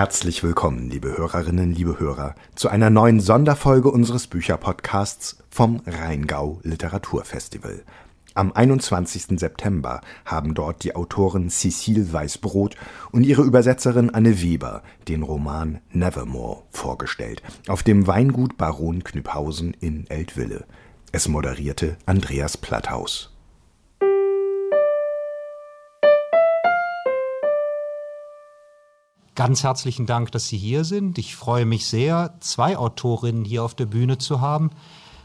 Herzlich willkommen, liebe Hörerinnen, liebe Hörer, zu einer neuen Sonderfolge unseres Bücherpodcasts vom Rheingau Literaturfestival. Am 21. September haben dort die Autorin Cecile Weißbrot und ihre Übersetzerin Anne Weber den Roman Nevermore vorgestellt, auf dem Weingut Baron Knüpphausen in Eltville. Es moderierte Andreas Platthaus. Ganz herzlichen Dank, dass Sie hier sind. Ich freue mich sehr, zwei Autorinnen hier auf der Bühne zu haben.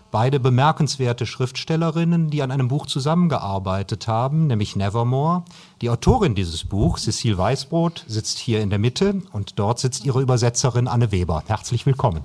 Beide bemerkenswerte Schriftstellerinnen, die an einem Buch zusammengearbeitet haben, nämlich Nevermore. Die Autorin dieses Buchs, Cecile Weißbrot, sitzt hier in der Mitte und dort sitzt ihre Übersetzerin Anne Weber. Herzlich willkommen.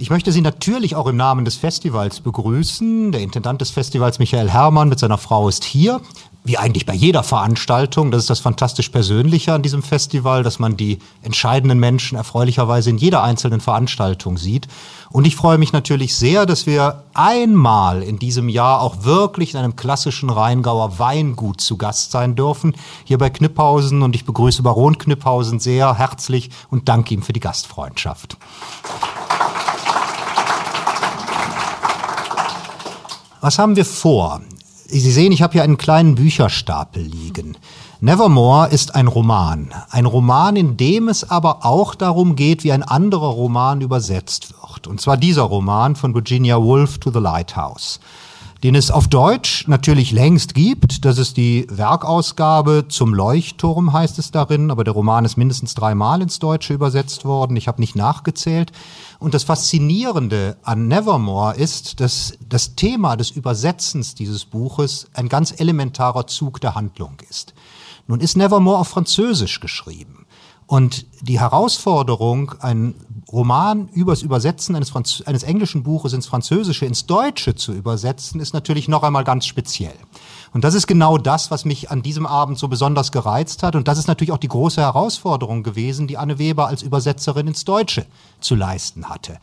Ich möchte Sie natürlich auch im Namen des Festivals begrüßen. Der Intendant des Festivals, Michael Herrmann, mit seiner Frau ist hier. Wie eigentlich bei jeder Veranstaltung. Das ist das fantastisch Persönliche an diesem Festival, dass man die entscheidenden Menschen erfreulicherweise in jeder einzelnen Veranstaltung sieht. Und ich freue mich natürlich sehr, dass wir einmal in diesem Jahr auch wirklich in einem klassischen Rheingauer Weingut zu Gast sein dürfen, hier bei Knipphausen. Und ich begrüße Baron Knipphausen sehr herzlich und danke ihm für die Gastfreundschaft. Was haben wir vor? Sie sehen, ich habe hier einen kleinen Bücherstapel liegen. Nevermore ist ein Roman. Ein Roman, in dem es aber auch darum geht, wie ein anderer Roman übersetzt wird. Und zwar dieser Roman von Virginia Woolf to the Lighthouse den es auf Deutsch natürlich längst gibt. Das ist die Werkausgabe zum Leuchtturm, heißt es darin, aber der Roman ist mindestens dreimal ins Deutsche übersetzt worden. Ich habe nicht nachgezählt. Und das Faszinierende an Nevermore ist, dass das Thema des Übersetzens dieses Buches ein ganz elementarer Zug der Handlung ist. Nun ist Nevermore auf Französisch geschrieben. Und die Herausforderung, einen Roman übers Übersetzen eines, Franz eines englischen Buches ins Französische, ins Deutsche zu übersetzen, ist natürlich noch einmal ganz speziell. Und das ist genau das, was mich an diesem Abend so besonders gereizt hat. Und das ist natürlich auch die große Herausforderung gewesen, die Anne Weber als Übersetzerin ins Deutsche zu leisten hatte.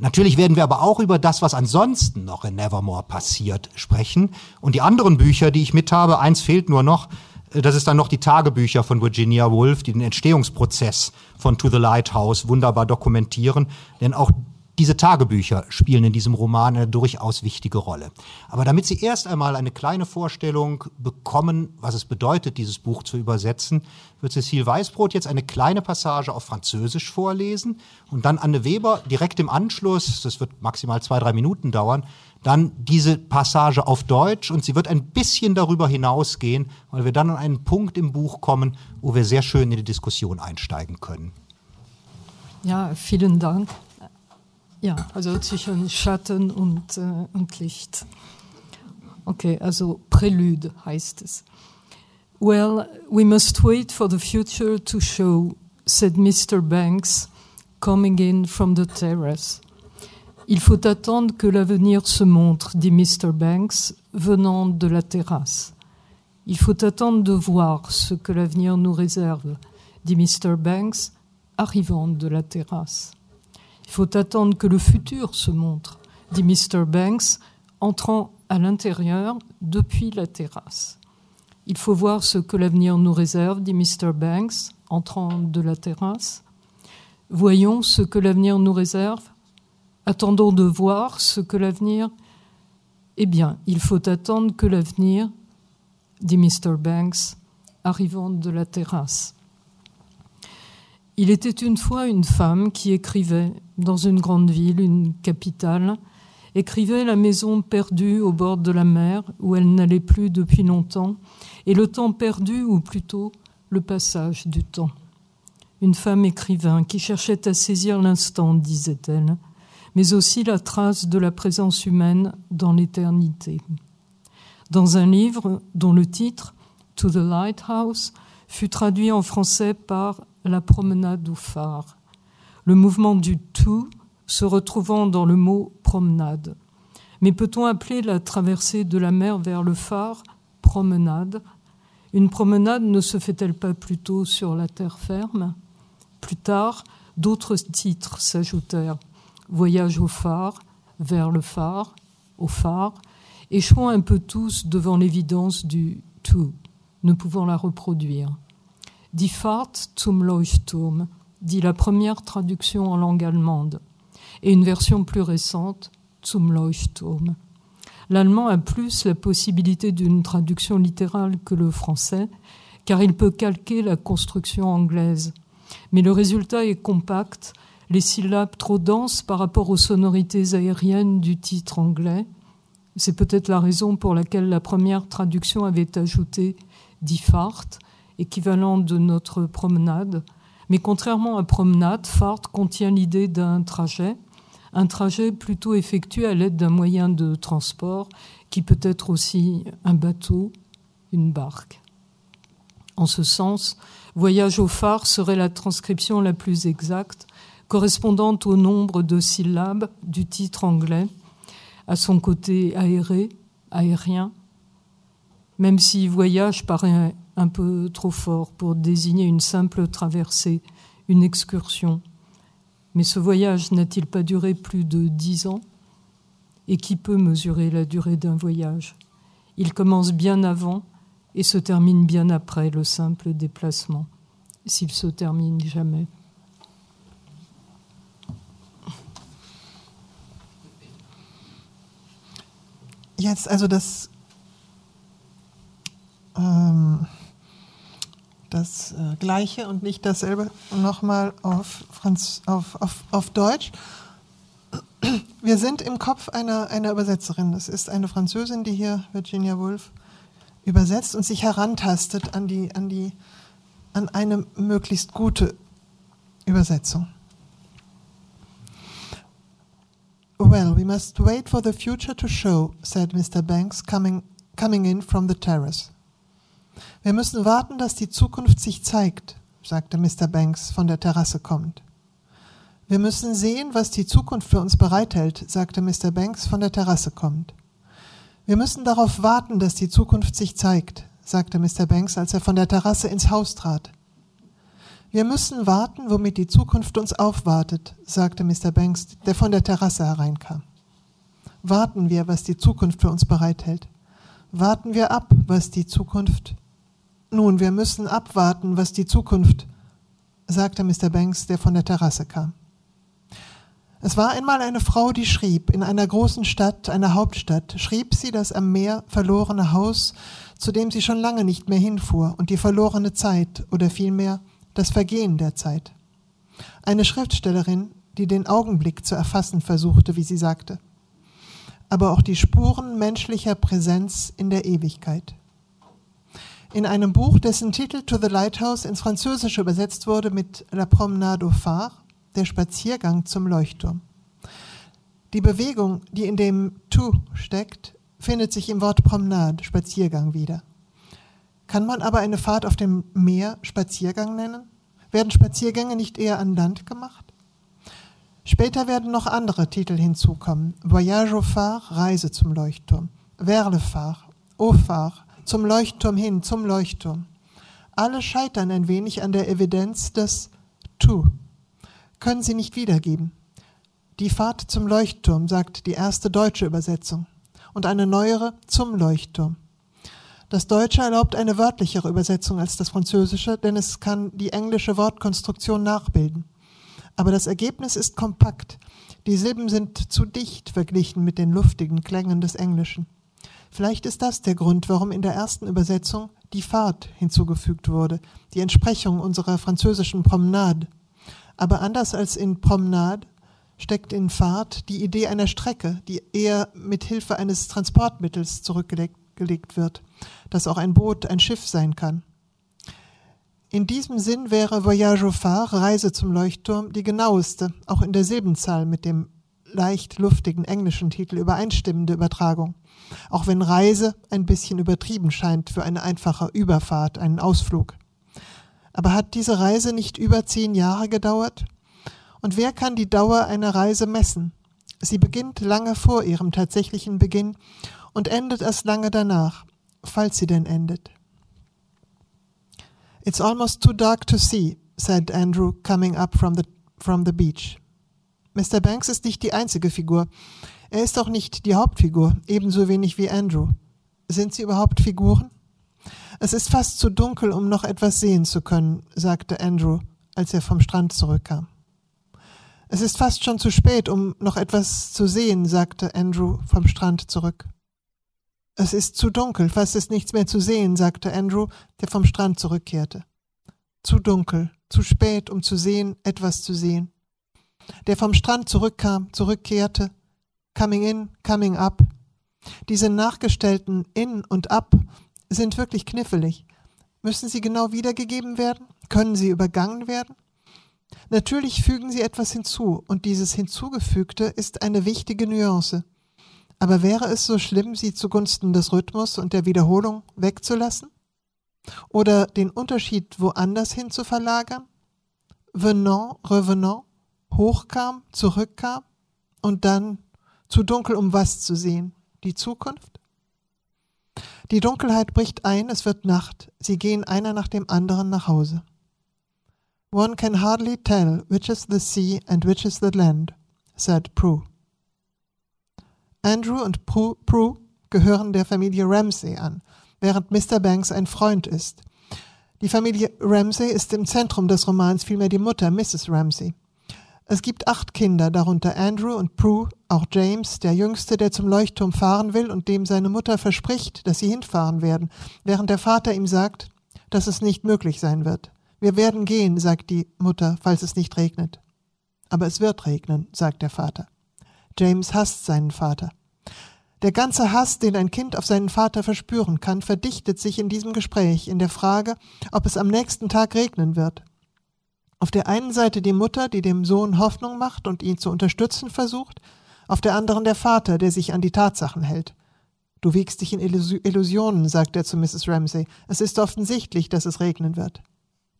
Natürlich werden wir aber auch über das, was ansonsten noch in Nevermore passiert, sprechen. Und die anderen Bücher, die ich mit habe, eins fehlt nur noch, das ist dann noch die Tagebücher von Virginia Woolf, die den Entstehungsprozess von To the Lighthouse wunderbar dokumentieren. Denn auch diese Tagebücher spielen in diesem Roman eine durchaus wichtige Rolle. Aber damit Sie erst einmal eine kleine Vorstellung bekommen, was es bedeutet, dieses Buch zu übersetzen, wird Cecile Weißbrot jetzt eine kleine Passage auf Französisch vorlesen und dann Anne Weber direkt im Anschluss, das wird maximal zwei, drei Minuten dauern, dann diese Passage auf Deutsch und sie wird ein bisschen darüber hinausgehen, weil wir dann an einen Punkt im Buch kommen, wo wir sehr schön in die Diskussion einsteigen können. Ja, vielen Dank. Ja, also zwischen Schatten und, äh, Licht. Okay, also Prelude heißt es. Well, we must wait for the future to show, said Mr. Banks, coming in from the terrace. Il faut attendre que l'avenir se montre, dit Mr. Banks, venant de la terrasse. Il faut attendre de voir ce que l'avenir nous réserve, dit Mr. Banks, arrivant de la terrasse. Il faut attendre que le futur se montre, dit Mr. Banks, entrant à l'intérieur depuis la terrasse. Il faut voir ce que l'avenir nous réserve, dit Mr. Banks, entrant de la terrasse. Voyons ce que l'avenir nous réserve. Attendons de voir ce que l'avenir. Eh bien, il faut attendre que l'avenir, dit Mr. Banks, arrivant de la terrasse. Il était une fois une femme qui écrivait dans une grande ville, une capitale, écrivait la maison perdue au bord de la mer où elle n'allait plus depuis longtemps, et le temps perdu, ou plutôt le passage du temps. Une femme écrivain qui cherchait à saisir l'instant, disait-elle, mais aussi la trace de la présence humaine dans l'éternité. Dans un livre dont le titre, To the Lighthouse, fut traduit en français par la promenade au phare. Le mouvement du tout se retrouvant dans le mot promenade. Mais peut-on appeler la traversée de la mer vers le phare promenade? Une promenade ne se fait-elle pas plutôt sur la terre ferme? Plus tard, d'autres titres s'ajoutèrent. Voyage au phare, vers le phare, au phare, échouant un peu tous devant l'évidence du to, ne pouvant la reproduire. Die Fahrt zum Leuchtturm, dit la première traduction en langue allemande, et une version plus récente, zum Leuchtturm. L'allemand a plus la possibilité d'une traduction littérale que le français, car il peut calquer la construction anglaise. Mais le résultat est compact, les syllabes trop denses par rapport aux sonorités aériennes du titre anglais. C'est peut-être la raison pour laquelle la première traduction avait ajouté Die Fahrt, équivalent de notre promenade. Mais contrairement à promenade, Fahrt contient l'idée d'un trajet, un trajet plutôt effectué à l'aide d'un moyen de transport qui peut être aussi un bateau, une barque. En ce sens, Voyage au phare serait la transcription la plus exacte, correspondant au nombre de syllabes du titre anglais, à son côté aéré, aérien, même si voyage paraît un peu trop fort pour désigner une simple traversée, une excursion. Mais ce voyage n'a-t-il pas duré plus de dix ans? Et qui peut mesurer la durée d'un voyage? Il commence bien avant et se termine bien après le simple déplacement, s'il se termine jamais. Jetzt also ähm, das äh, Gleiche und nicht dasselbe nochmal auf, Franz, auf, auf, auf Deutsch. Wir sind im Kopf einer, einer Übersetzerin. Das ist eine Französin, die hier, Virginia Woolf, übersetzt und sich herantastet an, die, an, die, an eine möglichst gute Übersetzung. Well, we must wait for the future to show, said Mr. Banks, coming, coming in from the terrace. Wir müssen warten, dass die Zukunft sich zeigt, sagte Mr. Banks von der Terrasse kommend. Wir müssen sehen, was die Zukunft für uns bereithält, sagte Mr. Banks von der Terrasse kommend. Wir müssen darauf warten, dass die Zukunft sich zeigt, sagte Mr. Banks, als er von der Terrasse ins Haus trat. Wir müssen warten, womit die Zukunft uns aufwartet, sagte Mr. Banks, der von der Terrasse hereinkam. Warten wir, was die Zukunft für uns bereithält. Warten wir ab, was die Zukunft. Nun, wir müssen abwarten, was die Zukunft, sagte Mr. Banks, der von der Terrasse kam. Es war einmal eine Frau, die schrieb, in einer großen Stadt, einer Hauptstadt, schrieb sie das am Meer verlorene Haus, zu dem sie schon lange nicht mehr hinfuhr, und die verlorene Zeit, oder vielmehr das Vergehen der Zeit. Eine Schriftstellerin, die den Augenblick zu erfassen versuchte, wie sie sagte, aber auch die Spuren menschlicher Präsenz in der Ewigkeit. In einem Buch, dessen Titel To the Lighthouse ins Französische übersetzt wurde mit La Promenade au Phare, der Spaziergang zum Leuchtturm. Die Bewegung, die in dem to steckt, findet sich im Wort Promenade, Spaziergang wieder. Kann man aber eine Fahrt auf dem Meer Spaziergang nennen? Werden Spaziergänge nicht eher an Land gemacht? Später werden noch andere Titel hinzukommen. Voyage au phare, Reise zum Leuchtturm. Vers le phare, au phare, zum Leuchtturm hin, zum Leuchtturm. Alle scheitern ein wenig an der Evidenz des to können sie nicht wiedergeben. Die Fahrt zum Leuchtturm, sagt die erste deutsche Übersetzung, und eine neuere zum Leuchtturm. Das Deutsche erlaubt eine wörtlichere Übersetzung als das Französische, denn es kann die englische Wortkonstruktion nachbilden. Aber das Ergebnis ist kompakt. Die Silben sind zu dicht verglichen mit den luftigen Klängen des Englischen. Vielleicht ist das der Grund, warum in der ersten Übersetzung die Fahrt hinzugefügt wurde, die Entsprechung unserer französischen Promenade. Aber anders als in Promenade steckt in Fahrt die Idee einer Strecke, die eher mit Hilfe eines Transportmittels zurückgelegt wird, das auch ein Boot, ein Schiff sein kann. In diesem Sinn wäre Voyage au phare, Reise zum Leuchtturm, die genaueste, auch in der Silbenzahl mit dem leicht luftigen englischen Titel übereinstimmende Übertragung, auch wenn Reise ein bisschen übertrieben scheint für eine einfache Überfahrt, einen Ausflug. Aber hat diese Reise nicht über zehn Jahre gedauert? Und wer kann die Dauer einer Reise messen? Sie beginnt lange vor ihrem tatsächlichen Beginn und endet erst lange danach, falls sie denn endet. It's almost too dark to see, said Andrew, coming up from the, from the beach. Mr. Banks ist nicht die einzige Figur. Er ist auch nicht die Hauptfigur, ebenso wenig wie Andrew. Sind sie überhaupt Figuren? Es ist fast zu dunkel, um noch etwas sehen zu können, sagte Andrew, als er vom Strand zurückkam. Es ist fast schon zu spät, um noch etwas zu sehen, sagte Andrew vom Strand zurück. Es ist zu dunkel, fast ist nichts mehr zu sehen, sagte Andrew, der vom Strand zurückkehrte. Zu dunkel, zu spät, um zu sehen, etwas zu sehen. Der vom Strand zurückkam, zurückkehrte, coming in, coming up. Diese nachgestellten in und up sind wirklich knifflig. Müssen sie genau wiedergegeben werden? Können sie übergangen werden? Natürlich fügen sie etwas hinzu, und dieses Hinzugefügte ist eine wichtige Nuance. Aber wäre es so schlimm, sie zugunsten des Rhythmus und der Wiederholung wegzulassen? Oder den Unterschied woanders hin zu verlagern? Venant, revenant, hochkam, zurückkam und dann zu dunkel, um was zu sehen? Die Zukunft? Die Dunkelheit bricht ein, es wird Nacht, sie gehen einer nach dem anderen nach Hause. One can hardly tell which is the sea and which is the land, said Prue. Andrew und Prue, Prue gehören der Familie Ramsay an, während Mr. Banks ein Freund ist. Die Familie Ramsay ist im Zentrum des Romans, vielmehr die Mutter, Mrs. Ramsay. Es gibt acht Kinder, darunter Andrew und Prue, auch James, der Jüngste, der zum Leuchtturm fahren will und dem seine Mutter verspricht, dass sie hinfahren werden, während der Vater ihm sagt, dass es nicht möglich sein wird. Wir werden gehen, sagt die Mutter, falls es nicht regnet. Aber es wird regnen, sagt der Vater. James hasst seinen Vater. Der ganze Hass, den ein Kind auf seinen Vater verspüren kann, verdichtet sich in diesem Gespräch, in der Frage, ob es am nächsten Tag regnen wird. Auf der einen Seite die Mutter, die dem Sohn Hoffnung macht und ihn zu unterstützen versucht, auf der anderen der Vater, der sich an die Tatsachen hält. Du wiegst dich in Illusionen, sagt er zu Mrs. Ramsay. Es ist offensichtlich, dass es regnen wird.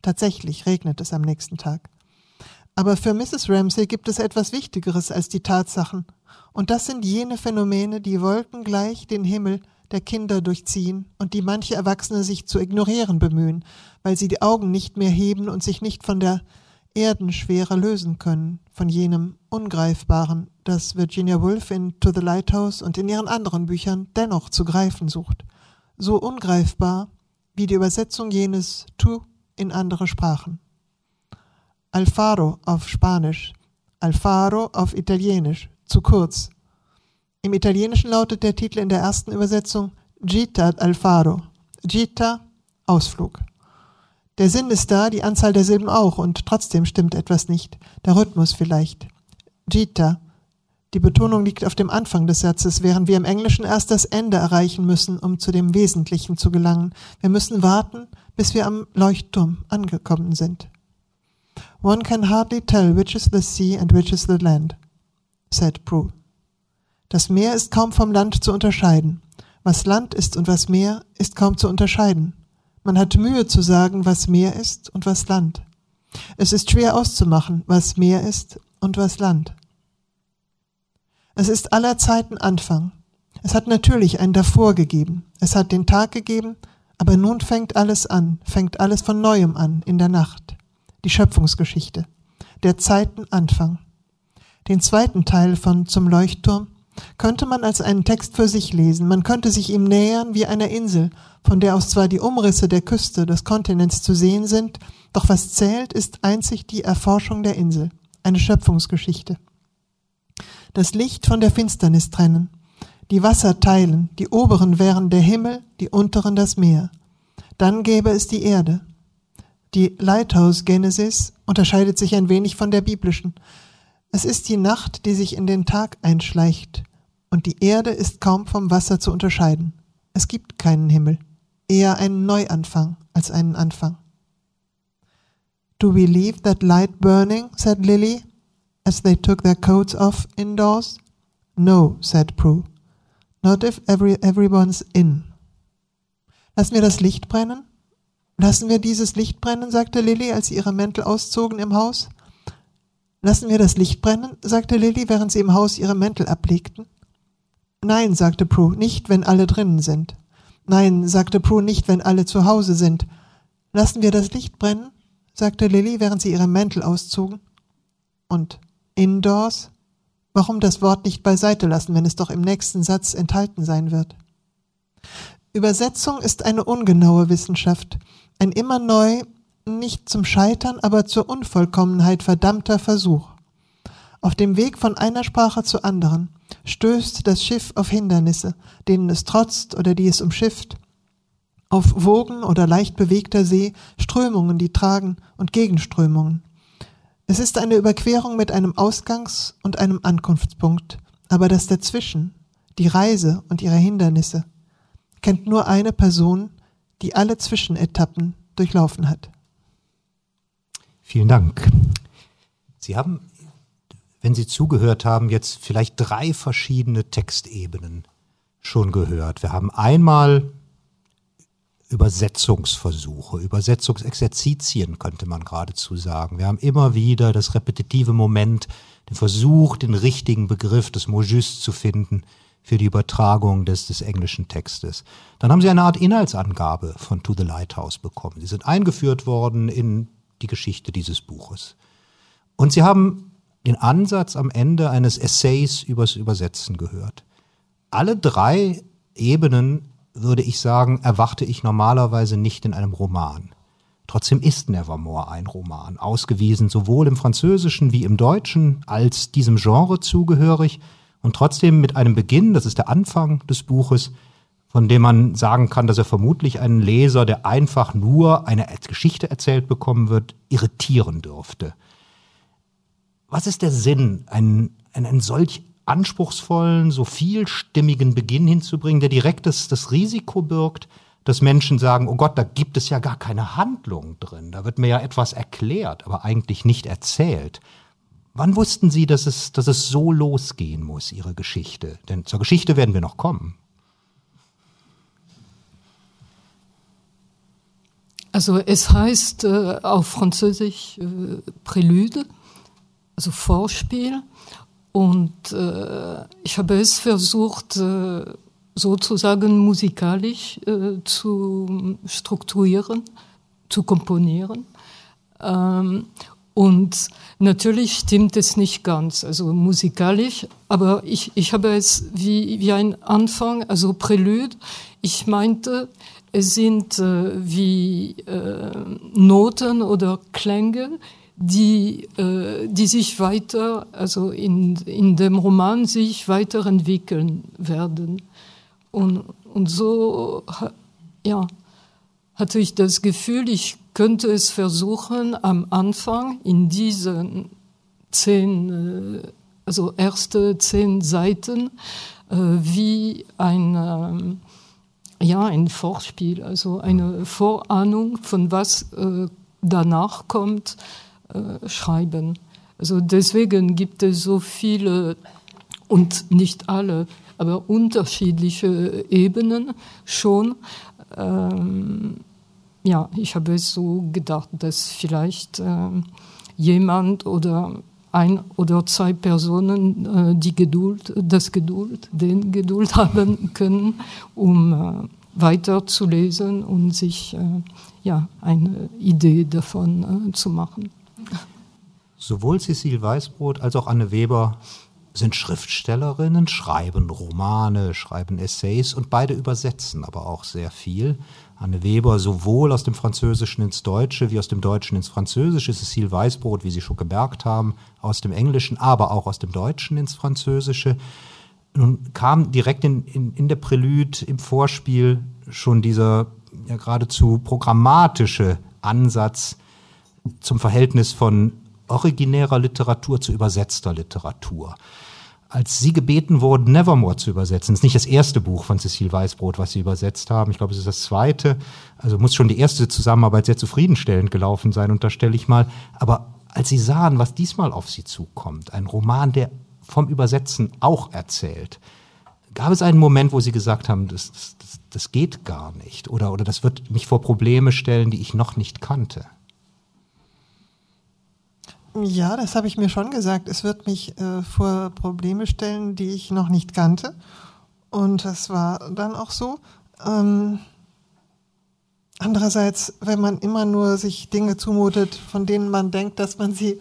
Tatsächlich regnet es am nächsten Tag. Aber für Mrs. Ramsay gibt es etwas Wichtigeres als die Tatsachen, und das sind jene Phänomene, die wolkengleich den Himmel der Kinder durchziehen und die manche Erwachsene sich zu ignorieren bemühen, weil sie die Augen nicht mehr heben und sich nicht von der Erdenschwere lösen können, von jenem Ungreifbaren, das Virginia Woolf in To the Lighthouse und in ihren anderen Büchern dennoch zu greifen sucht. So ungreifbar wie die Übersetzung jenes Tu in andere Sprachen. Alfaro auf Spanisch, Alfaro auf Italienisch, zu kurz. Im Italienischen lautet der Titel in der ersten Übersetzung Gita Alfaro. Gita, Ausflug. Der Sinn ist da, die Anzahl der Silben auch, und trotzdem stimmt etwas nicht. Der Rhythmus vielleicht. Gita. Die Betonung liegt auf dem Anfang des Satzes, während wir im Englischen erst das Ende erreichen müssen, um zu dem Wesentlichen zu gelangen. Wir müssen warten, bis wir am Leuchtturm angekommen sind. One can hardly tell which is the sea and which is the land, said Prue. Das Meer ist kaum vom Land zu unterscheiden. Was Land ist und was Meer ist kaum zu unterscheiden. Man hat Mühe zu sagen, was Meer ist und was Land. Es ist schwer auszumachen, was Meer ist und was Land. Es ist aller Zeiten Anfang. Es hat natürlich ein Davor gegeben. Es hat den Tag gegeben, aber nun fängt alles an, fängt alles von neuem an in der Nacht. Die Schöpfungsgeschichte. Der Zeiten Anfang. Den zweiten Teil von Zum Leuchtturm könnte man als einen Text für sich lesen. Man könnte sich ihm nähern wie einer Insel, von der aus zwar die Umrisse der Küste des Kontinents zu sehen sind, doch was zählt, ist einzig die Erforschung der Insel, eine Schöpfungsgeschichte. Das Licht von der Finsternis trennen, die Wasser teilen, die oberen wären der Himmel, die unteren das Meer. Dann gäbe es die Erde. Die Lighthouse Genesis unterscheidet sich ein wenig von der biblischen. Es ist die Nacht, die sich in den Tag einschleicht, und die Erde ist kaum vom Wasser zu unterscheiden. Es gibt keinen Himmel, eher einen Neuanfang als einen Anfang. Do we leave that light burning? said Lily, as they took their coats off indoors. No, said Prue. Not if every, everyone's in. Lassen wir das Licht brennen? Lassen wir dieses Licht brennen, sagte Lilly, als sie ihre Mäntel auszogen im Haus. Lassen wir das Licht brennen, sagte Lilly, während sie im Haus ihre Mäntel ablegten. Nein, sagte Prue, nicht, wenn alle drinnen sind. Nein, sagte Prue, nicht, wenn alle zu Hause sind. Lassen wir das Licht brennen, sagte Lilly, während sie ihre Mäntel auszogen. Und indoors? Warum das Wort nicht beiseite lassen, wenn es doch im nächsten Satz enthalten sein wird? Übersetzung ist eine ungenaue Wissenschaft, ein immer neu, nicht zum Scheitern, aber zur Unvollkommenheit verdammter Versuch. Auf dem Weg von einer Sprache zur anderen stößt das Schiff auf Hindernisse, denen es trotzt oder die es umschifft, auf Wogen oder leicht bewegter See, Strömungen, die tragen und Gegenströmungen. Es ist eine Überquerung mit einem Ausgangs- und einem Ankunftspunkt, aber das dazwischen, die Reise und ihre Hindernisse, kennt nur eine Person, die alle Zwischenetappen durchlaufen hat. Vielen Dank. Sie haben, wenn Sie zugehört haben, jetzt vielleicht drei verschiedene Textebenen schon gehört. Wir haben einmal Übersetzungsversuche, Übersetzungsexerzitien könnte man geradezu sagen. Wir haben immer wieder das repetitive Moment, den Versuch, den richtigen Begriff des mot zu finden für die Übertragung des, des englischen Textes. Dann haben sie eine Art Inhaltsangabe von To the Lighthouse bekommen. Sie sind eingeführt worden in die Geschichte dieses Buches. Und sie haben den Ansatz am Ende eines Essays übers Übersetzen gehört. Alle drei Ebenen würde ich sagen, erwarte ich normalerweise nicht in einem Roman. Trotzdem ist Nevermore ein Roman, ausgewiesen sowohl im Französischen wie im Deutschen als diesem Genre zugehörig und trotzdem mit einem Beginn, das ist der Anfang des Buches, von dem man sagen kann, dass er vermutlich einen Leser, der einfach nur eine Geschichte erzählt bekommen wird, irritieren dürfte. Was ist der Sinn, einen, einen solch anspruchsvollen, so vielstimmigen Beginn hinzubringen, der direkt das, das Risiko birgt, dass Menschen sagen, oh Gott, da gibt es ja gar keine Handlung drin, da wird mir ja etwas erklärt, aber eigentlich nicht erzählt. Wann wussten Sie, dass es, dass es so losgehen muss, Ihre Geschichte? Denn zur Geschichte werden wir noch kommen. Also es heißt äh, auf Französisch äh, Prälude, also Vorspiel. Und äh, ich habe es versucht, äh, sozusagen musikalisch äh, zu strukturieren, zu komponieren. Ähm, und natürlich stimmt es nicht ganz, also musikalisch, aber ich, ich habe es wie, wie ein Anfang, also Prälude. Ich meinte, es sind äh, wie äh, Noten oder Klänge, die, äh, die sich weiter, also in, in dem Roman sich weiterentwickeln werden. Und, und so, ja, hatte ich das Gefühl, ich könnte es versuchen, am Anfang in diesen zehn, äh, also erste zehn Seiten, äh, wie ein, äh, ja, ein Vorspiel, also eine Vorahnung von was äh, danach kommt, äh, schreiben. Also deswegen gibt es so viele und nicht alle, aber unterschiedliche Ebenen schon. Ähm, ja, ich habe es so gedacht, dass vielleicht äh, jemand oder ein oder zwei Personen äh, die Geduld, das Geduld, den Geduld haben können, um äh, weiter zu und sich äh, ja, eine Idee davon zu machen. Sowohl Cecile Weißbrot als auch Anne Weber sind Schriftstellerinnen, schreiben Romane, schreiben Essays und beide übersetzen aber auch sehr viel. Anne Weber sowohl aus dem Französischen ins Deutsche wie aus dem Deutschen ins Französische. Cecile Weißbrot, wie Sie schon gemerkt haben, aus dem Englischen, aber auch aus dem Deutschen ins Französische. Nun kam direkt in, in, in der Prälude im Vorspiel schon dieser ja geradezu programmatische Ansatz zum Verhältnis von originärer Literatur zu übersetzter Literatur. Als Sie gebeten wurden, Nevermore zu übersetzen, das ist nicht das erste Buch von Cecile Weißbrot, was Sie übersetzt haben, ich glaube, es ist das zweite, also muss schon die erste Zusammenarbeit sehr zufriedenstellend gelaufen sein, unterstelle ich mal. Aber als Sie sahen, was diesmal auf Sie zukommt, ein Roman, der vom Übersetzen auch erzählt, gab es einen Moment, wo Sie gesagt haben, das, das, das geht gar nicht oder, oder das wird mich vor Probleme stellen, die ich noch nicht kannte? Ja, das habe ich mir schon gesagt. Es wird mich äh, vor Probleme stellen, die ich noch nicht kannte. Und das war dann auch so. Ähm, andererseits, wenn man immer nur sich Dinge zumutet, von denen man denkt, dass man sie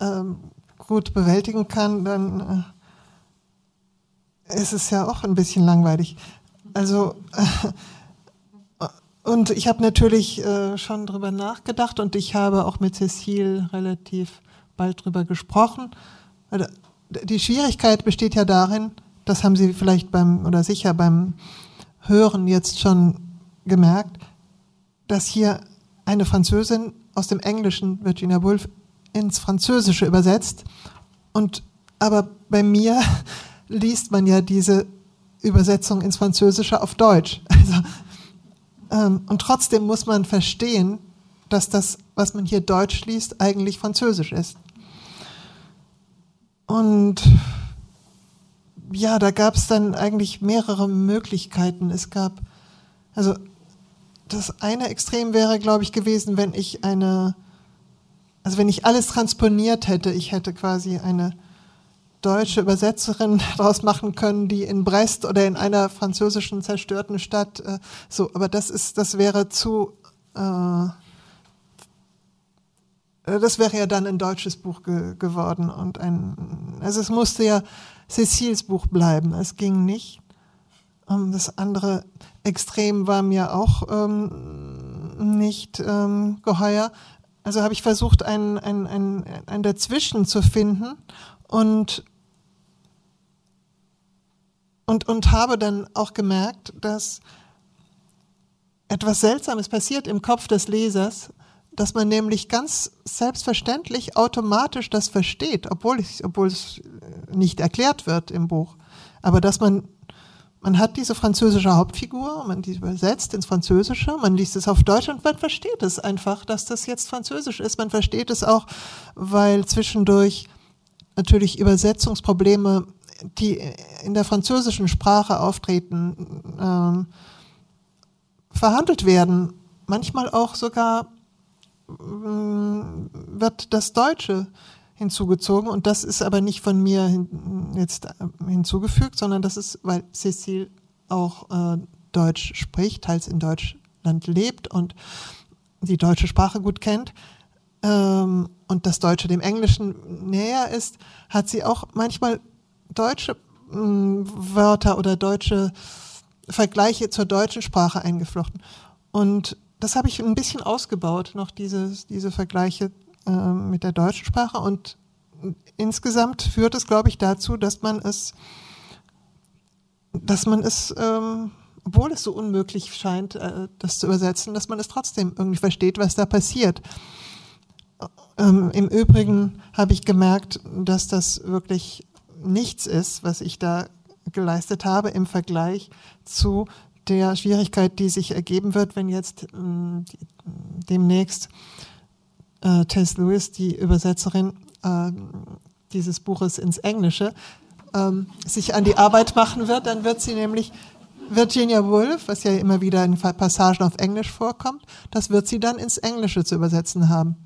ähm, gut bewältigen kann, dann äh, ist es ja auch ein bisschen langweilig. also äh, und ich habe natürlich äh, schon drüber nachgedacht und ich habe auch mit Cecile relativ bald drüber gesprochen. Also, die Schwierigkeit besteht ja darin, das haben Sie vielleicht beim oder sicher beim Hören jetzt schon gemerkt, dass hier eine Französin aus dem Englischen, Virginia Woolf, ins Französische übersetzt. Und aber bei mir liest man ja diese Übersetzung ins Französische auf Deutsch. Also, und trotzdem muss man verstehen, dass das, was man hier Deutsch liest, eigentlich Französisch ist. Und ja, da gab es dann eigentlich mehrere Möglichkeiten. Es gab, also das eine Extrem wäre, glaube ich, gewesen, wenn ich eine, also wenn ich alles transponiert hätte, ich hätte quasi eine deutsche Übersetzerin daraus machen können, die in Brest oder in einer französischen zerstörten Stadt äh, so, aber das ist, das wäre zu, äh, das wäre ja dann ein deutsches Buch ge geworden und ein, also es musste ja Cecils Buch bleiben, es ging nicht. Um, das andere Extrem war mir auch ähm, nicht ähm, geheuer. Also habe ich versucht, ein, ein, ein, ein Dazwischen zu finden und und, und habe dann auch gemerkt, dass etwas Seltsames passiert im Kopf des Lesers, dass man nämlich ganz selbstverständlich automatisch das versteht, obwohl, ich, obwohl es nicht erklärt wird im Buch. Aber dass man, man hat diese französische Hauptfigur, man die übersetzt ins Französische, man liest es auf Deutsch und man versteht es einfach, dass das jetzt Französisch ist. Man versteht es auch, weil zwischendurch natürlich Übersetzungsprobleme die in der französischen Sprache auftreten, ähm, verhandelt werden. Manchmal auch sogar ähm, wird das Deutsche hinzugezogen und das ist aber nicht von mir hin, jetzt äh, hinzugefügt, sondern das ist, weil Cecile auch äh, Deutsch spricht, teils in Deutschland lebt und die deutsche Sprache gut kennt ähm, und das Deutsche dem Englischen näher ist, hat sie auch manchmal deutsche mh, hm, Wörter oder deutsche Vergleiche zur deutschen Sprache eingeflochten. Und das habe ich ein bisschen ausgebaut, noch diese, diese Vergleiche äh, mit der deutschen Sprache. Und insgesamt führt es, glaube ich, dazu, dass man es, dass man es, ähm, obwohl es so unmöglich scheint, äh, das zu übersetzen, dass man es trotzdem irgendwie versteht, was da passiert. Ähm, Im Übrigen habe ich gemerkt, dass das wirklich nichts ist, was ich da geleistet habe im Vergleich zu der Schwierigkeit, die sich ergeben wird, wenn jetzt ähm, demnächst äh, Tess Lewis, die Übersetzerin äh, dieses Buches ins Englische, ähm, sich an die Arbeit machen wird, dann wird sie nämlich Virginia Woolf, was ja immer wieder in Passagen auf Englisch vorkommt, das wird sie dann ins Englische zu übersetzen haben.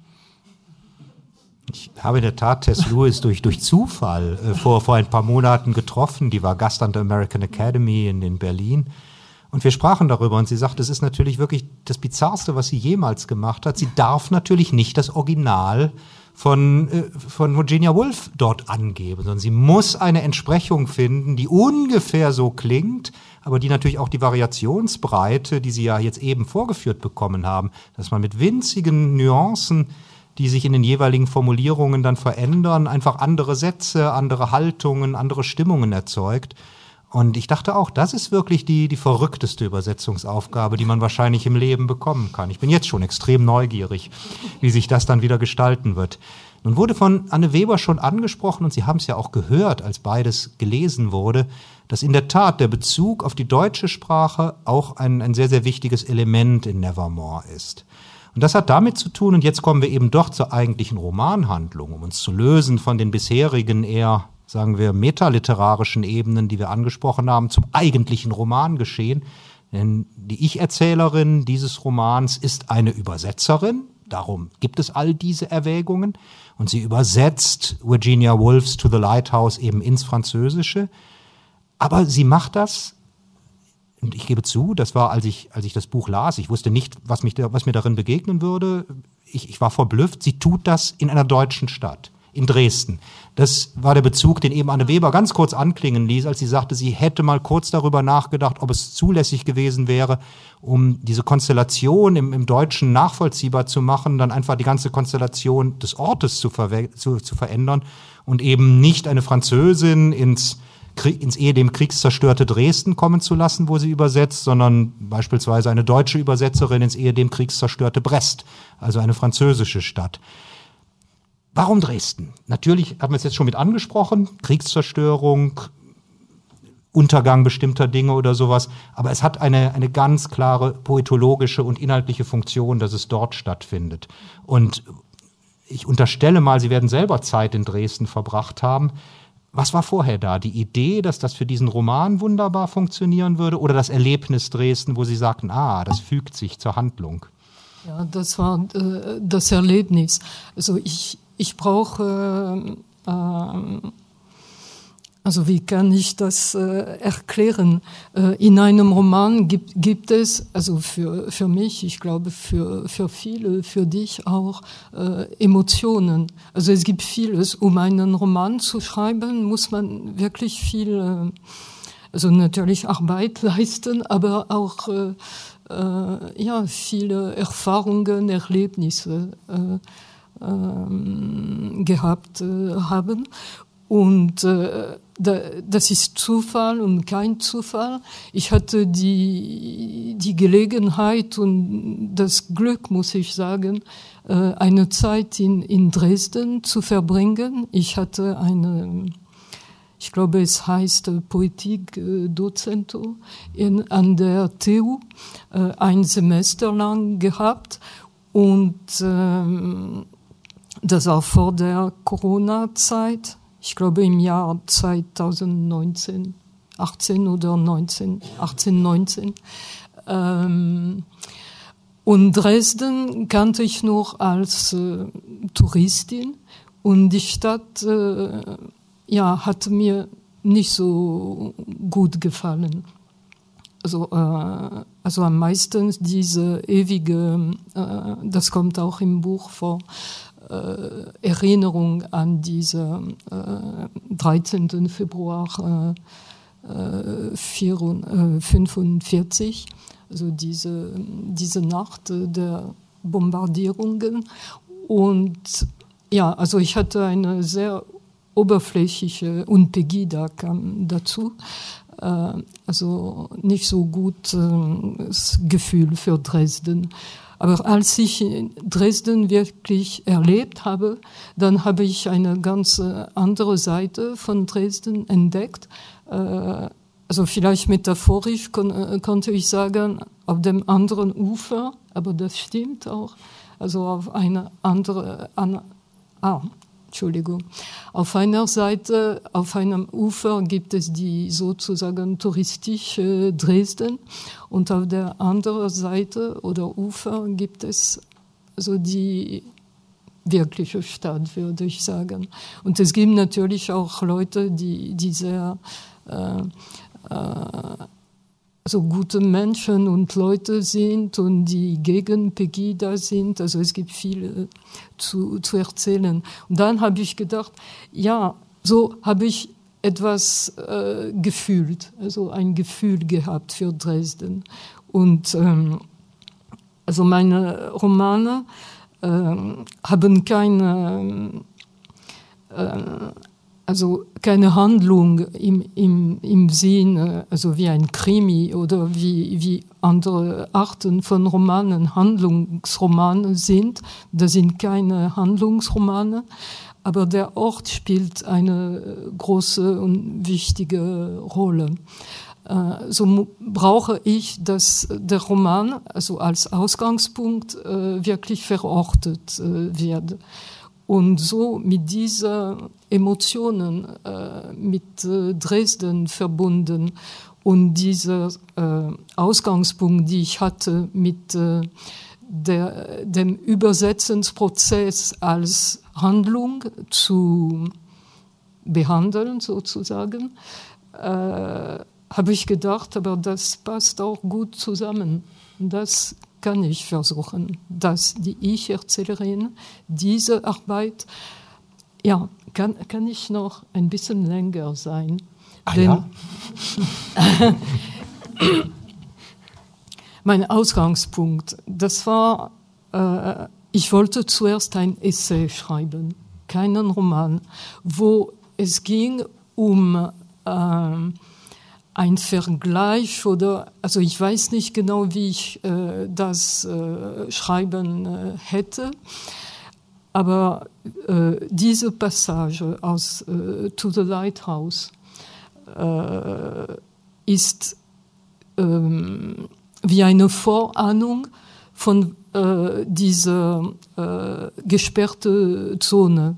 Ich habe in der Tat Tess Lewis durch, durch Zufall äh, vor, vor ein paar Monaten getroffen. Die war Gast an der American Academy in, in Berlin. Und wir sprachen darüber und sie sagte, es ist natürlich wirklich das Bizarrste, was sie jemals gemacht hat. Sie darf natürlich nicht das Original von, äh, von Virginia Woolf dort angeben, sondern sie muss eine Entsprechung finden, die ungefähr so klingt, aber die natürlich auch die Variationsbreite, die sie ja jetzt eben vorgeführt bekommen haben, dass man mit winzigen Nuancen die sich in den jeweiligen Formulierungen dann verändern, einfach andere Sätze, andere Haltungen, andere Stimmungen erzeugt. Und ich dachte auch, das ist wirklich die, die verrückteste Übersetzungsaufgabe, die man wahrscheinlich im Leben bekommen kann. Ich bin jetzt schon extrem neugierig, wie sich das dann wieder gestalten wird. Nun wurde von Anne Weber schon angesprochen, und Sie haben es ja auch gehört, als beides gelesen wurde, dass in der Tat der Bezug auf die deutsche Sprache auch ein, ein sehr, sehr wichtiges Element in Nevermore ist. Und das hat damit zu tun, und jetzt kommen wir eben doch zur eigentlichen Romanhandlung, um uns zu lösen von den bisherigen eher, sagen wir, metaliterarischen Ebenen, die wir angesprochen haben, zum eigentlichen Romangeschehen. Denn die Ich-Erzählerin dieses Romans ist eine Übersetzerin, darum gibt es all diese Erwägungen, und sie übersetzt Virginia Woolf's To the Lighthouse eben ins Französische. Aber sie macht das und ich gebe zu, das war, als ich, als ich das Buch las, ich wusste nicht, was, mich, was mir darin begegnen würde. Ich, ich war verblüfft. Sie tut das in einer deutschen Stadt, in Dresden. Das war der Bezug, den eben Anne Weber ganz kurz anklingen ließ, als sie sagte, sie hätte mal kurz darüber nachgedacht, ob es zulässig gewesen wäre, um diese Konstellation im, im Deutschen nachvollziehbar zu machen, dann einfach die ganze Konstellation des Ortes zu, zu, zu verändern und eben nicht eine Französin ins ins ehedem kriegszerstörte Dresden kommen zu lassen, wo sie übersetzt, sondern beispielsweise eine deutsche Übersetzerin ins ehedem kriegszerstörte Brest, also eine französische Stadt. Warum Dresden? Natürlich haben wir es jetzt schon mit angesprochen, Kriegszerstörung, Untergang bestimmter Dinge oder sowas, aber es hat eine, eine ganz klare poetologische und inhaltliche Funktion, dass es dort stattfindet. Und ich unterstelle mal, Sie werden selber Zeit in Dresden verbracht haben. Was war vorher da? Die Idee, dass das für diesen Roman wunderbar funktionieren würde oder das Erlebnis Dresden, wo Sie sagten, ah, das fügt sich zur Handlung? Ja, das war äh, das Erlebnis. Also ich, ich brauche äh, äh, also wie kann ich das äh, erklären? Äh, in einem Roman gibt, gibt es, also für, für mich, ich glaube für, für viele, für dich auch, äh, Emotionen. Also es gibt vieles. Um einen Roman zu schreiben, muss man wirklich viel, äh, also natürlich Arbeit leisten, aber auch äh, äh, ja, viele Erfahrungen, Erlebnisse äh, ähm, gehabt haben. Und äh, das ist Zufall und kein Zufall. Ich hatte die, die Gelegenheit und das Glück, muss ich sagen, äh, eine Zeit in, in Dresden zu verbringen. Ich hatte eine, ich glaube, es heißt Poetik Dozento in, an der TU, äh, ein Semester lang gehabt und ähm, das war vor der Corona-Zeit ich glaube im Jahr 2019, 18 oder 19, 18, 19. Ähm, und Dresden kannte ich nur als äh, Touristin und die Stadt äh, ja, hat mir nicht so gut gefallen. Also, äh, also am meisten diese ewige, äh, das kommt auch im Buch vor, Erinnerung an diesen äh, 13. Februar äh, 1945, also diese, diese Nacht der Bombardierungen. Und ja, also ich hatte eine sehr oberflächliche, und Pegida kam dazu, also nicht so gutes Gefühl für Dresden. Aber als ich Dresden wirklich erlebt habe, dann habe ich eine ganz andere Seite von Dresden entdeckt. Äh, also vielleicht metaphorisch kon konnte ich sagen, auf dem anderen Ufer, aber das stimmt auch, also auf eine andere, an, ah, Entschuldigung. Auf einer Seite, auf einem Ufer gibt es die sozusagen touristische Dresden und auf der anderen Seite oder Ufer gibt es so die wirkliche Stadt, würde ich sagen. Und es gibt natürlich auch Leute, die, die sehr äh, äh, so gute Menschen und Leute sind und die gegen Pegida sind. Also es gibt viel zu, zu erzählen. Und dann habe ich gedacht, ja, so habe ich etwas äh, gefühlt, also ein Gefühl gehabt für Dresden. Und ähm, also meine Romane äh, haben keine äh, also keine Handlung im, im, im Sinn, also wie ein Krimi oder wie, wie andere Arten von Romanen Handlungsromane sind. Das sind keine Handlungsromane, aber der Ort spielt eine große und wichtige Rolle. Äh, so brauche ich, dass der Roman also als Ausgangspunkt äh, wirklich verortet äh, wird. Und so mit diesen Emotionen äh, mit äh, Dresden verbunden und dieser äh, Ausgangspunkt, die ich hatte mit äh, der, dem Übersetzungsprozess als Handlung zu behandeln, sozusagen, äh, habe ich gedacht, aber das passt auch gut zusammen. Das kann ich versuchen, dass die Ich-Erzählerin diese Arbeit Ja, kann, kann ich noch ein bisschen länger sein? Ah, ja? mein Ausgangspunkt, das war, äh, ich wollte zuerst ein Essay schreiben, keinen Roman, wo es ging um äh, ein Vergleich oder, also ich weiß nicht genau, wie ich äh, das äh, schreiben äh, hätte, aber äh, diese Passage aus äh, To the Lighthouse äh, ist ähm, wie eine Vorahnung von dieser gesperrte Zone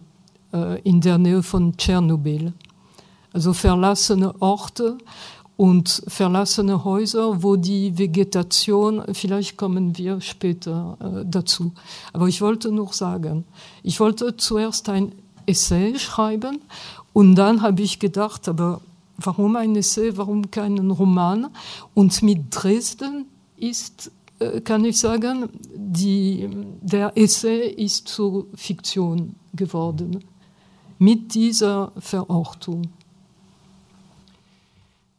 in der Nähe von Tschernobyl. Also verlassene Orte, und verlassene Häuser, wo die Vegetation, vielleicht kommen wir später äh, dazu. Aber ich wollte nur sagen, ich wollte zuerst ein Essay schreiben und dann habe ich gedacht, aber warum ein Essay, warum keinen Roman? Und mit Dresden ist, äh, kann ich sagen, die, der Essay ist zur Fiktion geworden mit dieser Verortung.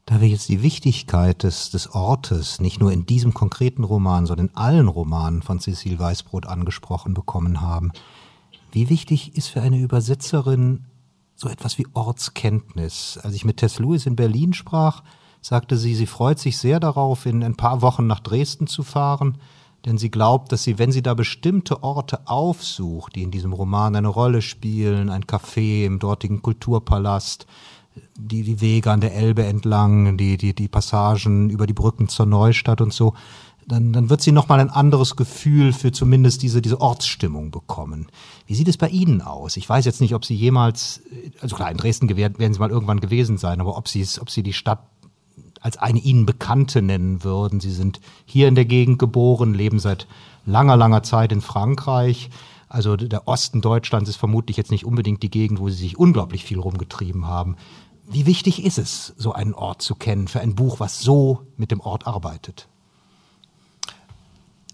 Da wir jetzt die Wichtigkeit des, des Ortes nicht nur in diesem konkreten Roman, sondern in allen Romanen von Cecil Weißbrot angesprochen bekommen haben, wie wichtig ist für eine Übersetzerin so etwas wie Ortskenntnis? Als ich mit Tess Lewis in Berlin sprach, sagte sie, sie freut sich sehr darauf, in ein paar Wochen nach Dresden zu fahren, denn sie glaubt, dass sie, wenn sie da bestimmte Orte aufsucht, die in diesem Roman eine Rolle spielen, ein Café im dortigen Kulturpalast, die, die Wege an der Elbe entlang, die, die, die Passagen über die Brücken zur Neustadt und so, dann, dann wird sie nochmal ein anderes Gefühl für zumindest diese, diese Ortsstimmung bekommen. Wie sieht es bei Ihnen aus? Ich weiß jetzt nicht, ob Sie jemals, also klar, in Dresden werden Sie mal irgendwann gewesen sein, aber ob Sie, ob Sie die Stadt als eine Ihnen Bekannte nennen würden. Sie sind hier in der Gegend geboren, leben seit langer, langer Zeit in Frankreich. Also der Osten Deutschlands ist vermutlich jetzt nicht unbedingt die Gegend, wo Sie sich unglaublich viel rumgetrieben haben. Wie wichtig ist es, so einen Ort zu kennen für ein Buch, was so mit dem Ort arbeitet?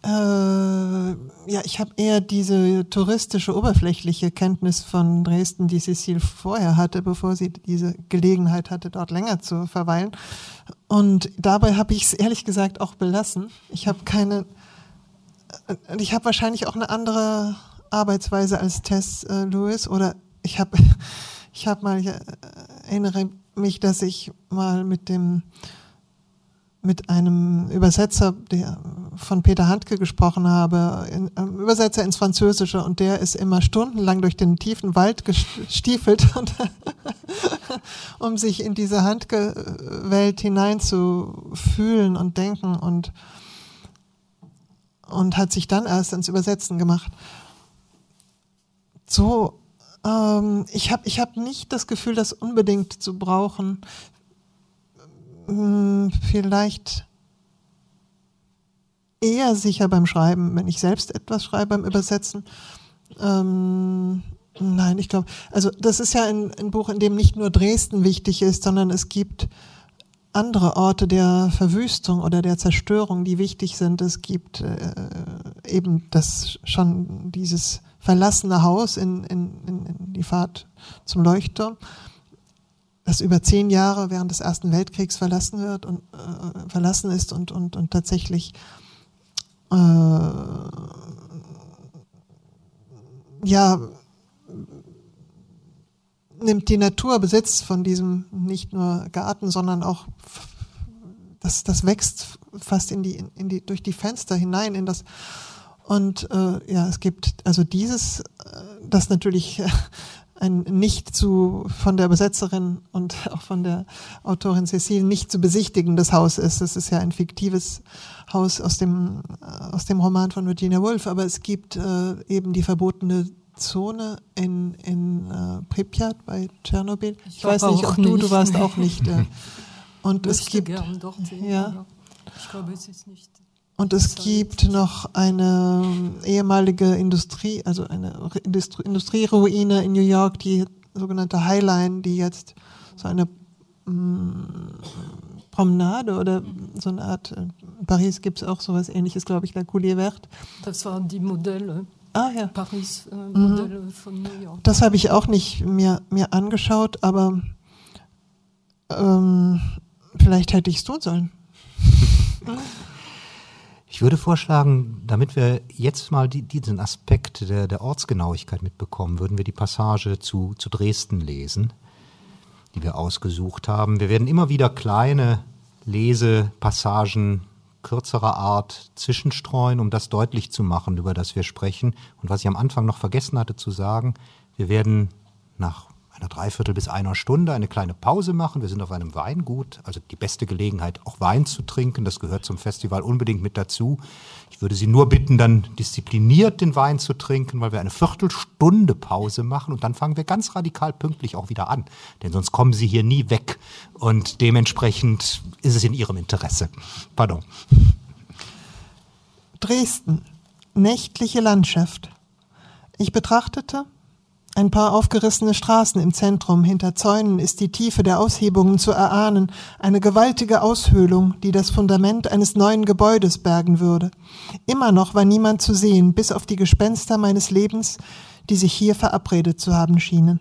Äh, ja, ich habe eher diese touristische, oberflächliche Kenntnis von Dresden, die Cecile vorher hatte, bevor sie diese Gelegenheit hatte, dort länger zu verweilen. Und dabei habe ich es ehrlich gesagt auch belassen. Ich habe keine, äh, ich habe wahrscheinlich auch eine andere Arbeitsweise als Tess äh, Lewis oder ich habe ich habe mal, ich äh, erinnere mich, dass ich mal mit dem mit einem Übersetzer der von Peter Handke gesprochen habe, in, ähm, Übersetzer ins Französische und der ist immer stundenlang durch den tiefen Wald gestiefelt, und, um sich in diese Handke-Welt hineinzufühlen und denken und, und hat sich dann erst ins Übersetzen gemacht. So ähm, ich habe ich hab nicht das Gefühl, das unbedingt zu brauchen. Hm, vielleicht eher sicher beim Schreiben, wenn ich selbst etwas schreibe beim Übersetzen. Ähm, nein, ich glaube, also das ist ja ein, ein, Buch, in dem nicht nur Dresden wichtig ist, sondern es gibt andere Orte der Verwüstung oder der Zerstörung, die wichtig sind. Es gibt äh, eben das schon dieses verlassene Haus in, in, in die Fahrt zum Leuchtturm, das über zehn Jahre während des Ersten Weltkriegs verlassen wird und äh, verlassen ist und, und, und tatsächlich äh, ja nimmt die Natur Besitz von diesem nicht nur Garten, sondern auch das, das wächst fast in die, in die, durch die Fenster hinein in das und äh, ja, es gibt also dieses, äh, das natürlich ein nicht zu von der Übersetzerin und auch von der Autorin Cecile nicht zu besichtigendes Haus ist. Es ist ja ein fiktives Haus aus dem äh, aus dem Roman von Virginia Woolf, aber es gibt äh, eben die verbotene Zone in in äh, Pripyat bei Tschernobyl. Ich, ich weiß nicht, ob du, du warst auch nicht. Äh, und es gibt ja. Ich glaube, es ist nicht und es gibt noch eine ehemalige Industrie, also eine Industrie, Industrieruine in New York, die sogenannte Highline, die jetzt so eine mm, Promenade oder so eine Art, in Paris gibt es auch sowas ähnliches, glaube ich, La Coulier Verte. Das waren die Modelle. Ah ja. Paris-Modelle äh, von New York. Das habe ich auch nicht mir, mir angeschaut, aber ähm, vielleicht hätte ich es tun sollen. Ich würde vorschlagen, damit wir jetzt mal die, diesen Aspekt der, der, Ortsgenauigkeit mitbekommen, würden wir die Passage zu, zu Dresden lesen, die wir ausgesucht haben. Wir werden immer wieder kleine Lesepassagen kürzerer Art zwischenstreuen, um das deutlich zu machen, über das wir sprechen. Und was ich am Anfang noch vergessen hatte zu sagen, wir werden nach einer Dreiviertel bis einer Stunde eine kleine Pause machen. Wir sind auf einem Weingut, also die beste Gelegenheit, auch Wein zu trinken. Das gehört zum Festival unbedingt mit dazu. Ich würde Sie nur bitten, dann diszipliniert den Wein zu trinken, weil wir eine Viertelstunde Pause machen und dann fangen wir ganz radikal pünktlich auch wieder an. Denn sonst kommen Sie hier nie weg und dementsprechend ist es in Ihrem Interesse. Pardon. Dresden. Nächtliche Landschaft. Ich betrachtete, ein paar aufgerissene Straßen im Zentrum, hinter Zäunen ist die Tiefe der Aushebungen zu erahnen, eine gewaltige Aushöhlung, die das Fundament eines neuen Gebäudes bergen würde. Immer noch war niemand zu sehen, bis auf die Gespenster meines Lebens, die sich hier verabredet zu haben schienen.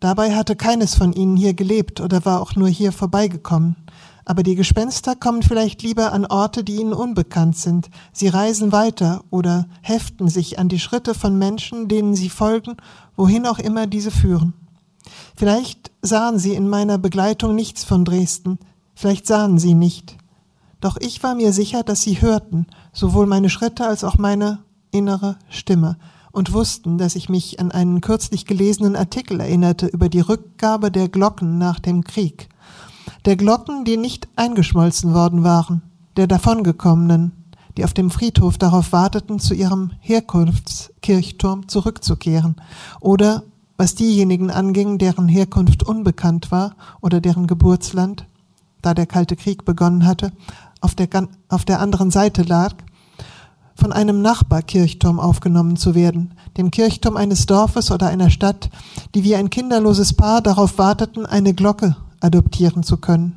Dabei hatte keines von ihnen hier gelebt oder war auch nur hier vorbeigekommen. Aber die Gespenster kommen vielleicht lieber an Orte, die ihnen unbekannt sind. Sie reisen weiter oder heften sich an die Schritte von Menschen, denen sie folgen, wohin auch immer diese führen. Vielleicht sahen sie in meiner Begleitung nichts von Dresden, vielleicht sahen sie nicht. Doch ich war mir sicher, dass sie hörten, sowohl meine Schritte als auch meine innere Stimme, und wussten, dass ich mich an einen kürzlich gelesenen Artikel erinnerte über die Rückgabe der Glocken nach dem Krieg der Glocken, die nicht eingeschmolzen worden waren, der davongekommenen, die auf dem Friedhof darauf warteten, zu ihrem Herkunftskirchturm zurückzukehren, oder was diejenigen anging, deren Herkunft unbekannt war oder deren Geburtsland, da der Kalte Krieg begonnen hatte, auf der, auf der anderen Seite lag, von einem Nachbarkirchturm aufgenommen zu werden, dem Kirchturm eines Dorfes oder einer Stadt, die wie ein kinderloses Paar darauf warteten, eine Glocke adoptieren zu können.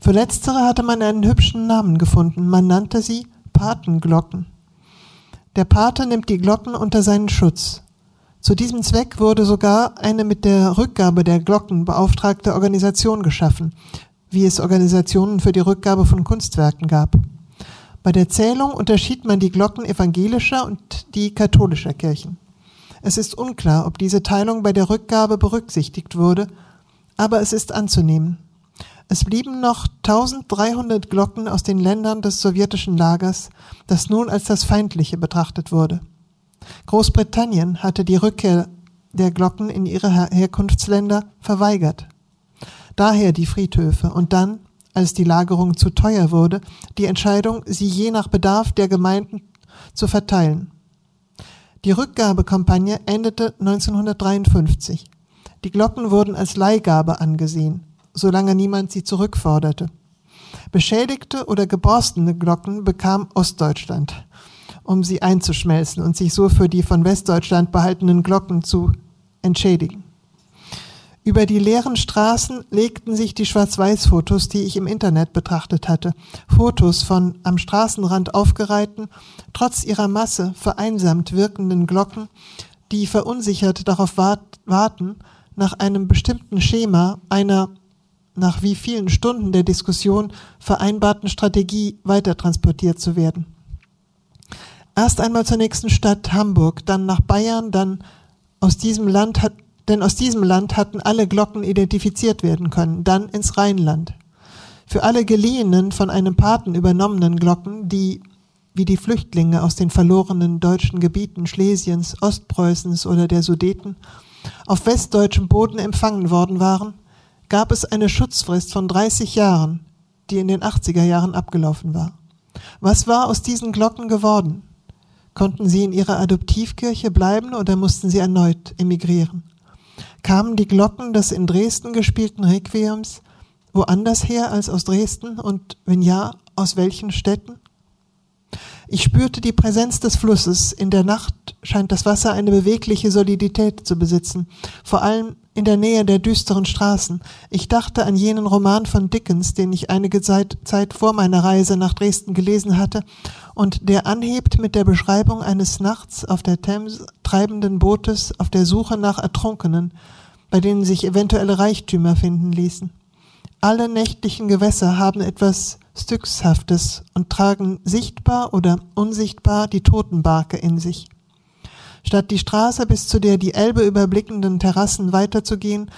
Für letztere hatte man einen hübschen Namen gefunden. Man nannte sie Patenglocken. Der Pate nimmt die Glocken unter seinen Schutz. Zu diesem Zweck wurde sogar eine mit der Rückgabe der Glocken beauftragte Organisation geschaffen, wie es Organisationen für die Rückgabe von Kunstwerken gab. Bei der Zählung unterschied man die Glocken evangelischer und die katholischer Kirchen. Es ist unklar, ob diese Teilung bei der Rückgabe berücksichtigt wurde aber es ist anzunehmen. Es blieben noch 1300 Glocken aus den Ländern des sowjetischen Lagers, das nun als das Feindliche betrachtet wurde. Großbritannien hatte die Rückkehr der Glocken in ihre Herkunftsländer verweigert. Daher die Friedhöfe und dann, als die Lagerung zu teuer wurde, die Entscheidung, sie je nach Bedarf der Gemeinden zu verteilen. Die Rückgabekampagne endete 1953. Die Glocken wurden als Leihgabe angesehen, solange niemand sie zurückforderte. Beschädigte oder geborstene Glocken bekam Ostdeutschland, um sie einzuschmelzen und sich so für die von Westdeutschland behaltenen Glocken zu entschädigen. Über die leeren Straßen legten sich die Schwarz-Weiß-Fotos, die ich im Internet betrachtet hatte. Fotos von am Straßenrand aufgereihten, trotz ihrer Masse vereinsamt wirkenden Glocken, die verunsichert darauf warten, nach einem bestimmten Schema, einer nach wie vielen Stunden der Diskussion vereinbarten Strategie weitertransportiert zu werden. Erst einmal zur nächsten Stadt Hamburg, dann nach Bayern, dann aus diesem Land hat, denn aus diesem Land hatten alle Glocken identifiziert werden können, dann ins Rheinland. Für alle geliehenen, von einem Paten übernommenen Glocken, die wie die Flüchtlinge aus den verlorenen deutschen Gebieten Schlesiens, Ostpreußens oder der Sudeten auf westdeutschem Boden empfangen worden waren, gab es eine Schutzfrist von 30 Jahren, die in den 80er Jahren abgelaufen war. Was war aus diesen Glocken geworden? Konnten sie in ihrer Adoptivkirche bleiben oder mussten sie erneut emigrieren? Kamen die Glocken des in Dresden gespielten Requiems woanders her als aus Dresden und wenn ja, aus welchen Städten? Ich spürte die Präsenz des Flusses. In der Nacht scheint das Wasser eine bewegliche Solidität zu besitzen, vor allem in der Nähe der düsteren Straßen. Ich dachte an jenen Roman von Dickens, den ich einige Zeit, Zeit vor meiner Reise nach Dresden gelesen hatte und der anhebt mit der Beschreibung eines nachts auf der Thames treibenden Bootes auf der Suche nach Ertrunkenen, bei denen sich eventuelle Reichtümer finden ließen. Alle nächtlichen Gewässer haben etwas Styxhaftes und tragen sichtbar oder unsichtbar die Totenbarke in sich. Statt die Straße bis zu der die Elbe überblickenden Terrassen weiterzugehen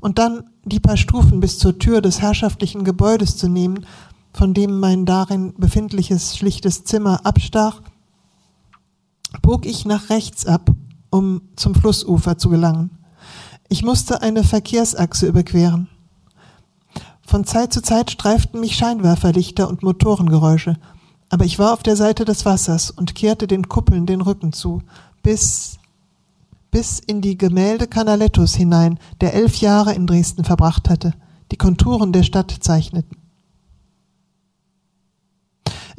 und dann die paar Stufen bis zur Tür des herrschaftlichen Gebäudes zu nehmen, von dem mein darin befindliches schlichtes Zimmer abstach, bog ich nach rechts ab, um zum Flussufer zu gelangen. Ich musste eine Verkehrsachse überqueren. Von Zeit zu Zeit streiften mich Scheinwerferlichter und Motorengeräusche, aber ich war auf der Seite des Wassers und kehrte den Kuppeln den Rücken zu, bis, bis in die Gemälde Canalettos hinein, der elf Jahre in Dresden verbracht hatte, die Konturen der Stadt zeichneten.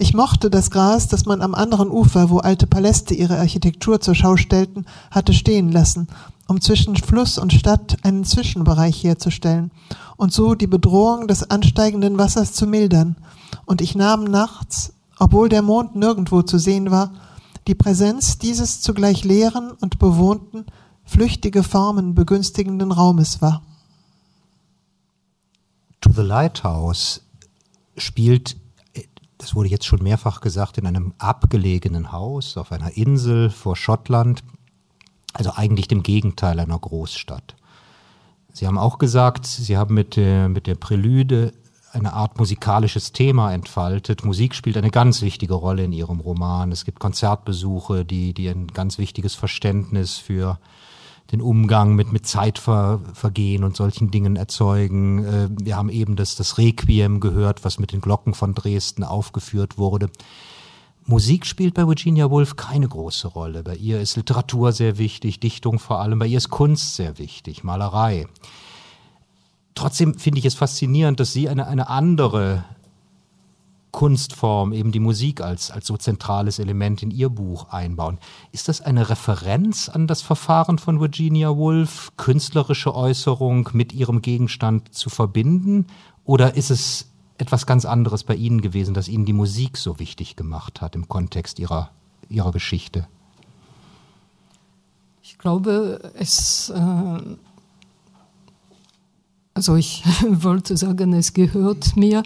Ich mochte das Gras, das man am anderen Ufer, wo alte Paläste ihre Architektur zur Schau stellten, hatte stehen lassen, um zwischen Fluss und Stadt einen Zwischenbereich herzustellen und so die Bedrohung des ansteigenden Wassers zu mildern. Und ich nahm nachts, obwohl der Mond nirgendwo zu sehen war, die Präsenz dieses zugleich leeren und bewohnten, flüchtige Formen begünstigenden Raumes war. To the Lighthouse spielt, das wurde jetzt schon mehrfach gesagt, in einem abgelegenen Haus auf einer Insel vor Schottland, also eigentlich dem Gegenteil einer Großstadt. Sie haben auch gesagt, Sie haben mit der, mit der Prälude eine Art musikalisches Thema entfaltet. Musik spielt eine ganz wichtige Rolle in ihrem Roman. Es gibt Konzertbesuche, die, die ein ganz wichtiges Verständnis für den Umgang mit, mit Zeitvergehen und solchen Dingen erzeugen. Äh, wir haben eben das, das Requiem gehört, was mit den Glocken von Dresden aufgeführt wurde. Musik spielt bei Virginia Woolf keine große Rolle. Bei ihr ist Literatur sehr wichtig, Dichtung vor allem. Bei ihr ist Kunst sehr wichtig, Malerei trotzdem finde ich es faszinierend, dass Sie eine, eine andere Kunstform, eben die Musik als, als so zentrales Element in Ihr Buch einbauen. Ist das eine Referenz an das Verfahren von Virginia Woolf, künstlerische Äußerung mit ihrem Gegenstand zu verbinden? Oder ist es etwas ganz anderes bei Ihnen gewesen, dass Ihnen die Musik so wichtig gemacht hat im Kontext Ihrer, Ihrer Geschichte? Ich glaube, es äh also ich wollte sagen, es gehört mir,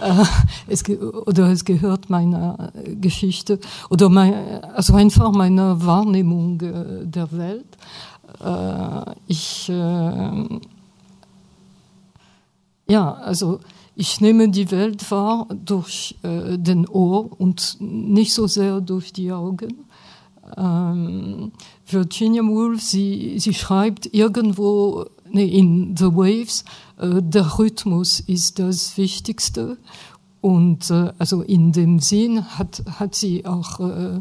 äh, es ge oder es gehört meiner Geschichte oder mein, also einfach meiner Wahrnehmung äh, der Welt. Äh, ich, äh, ja, also ich nehme die Welt wahr durch äh, den Ohr und nicht so sehr durch die Augen. Ähm, Virginia Woolf, sie, sie schreibt irgendwo in The Waves, äh, der Rhythmus ist das Wichtigste. Und äh, also in dem Sinn hat, hat sie auch äh,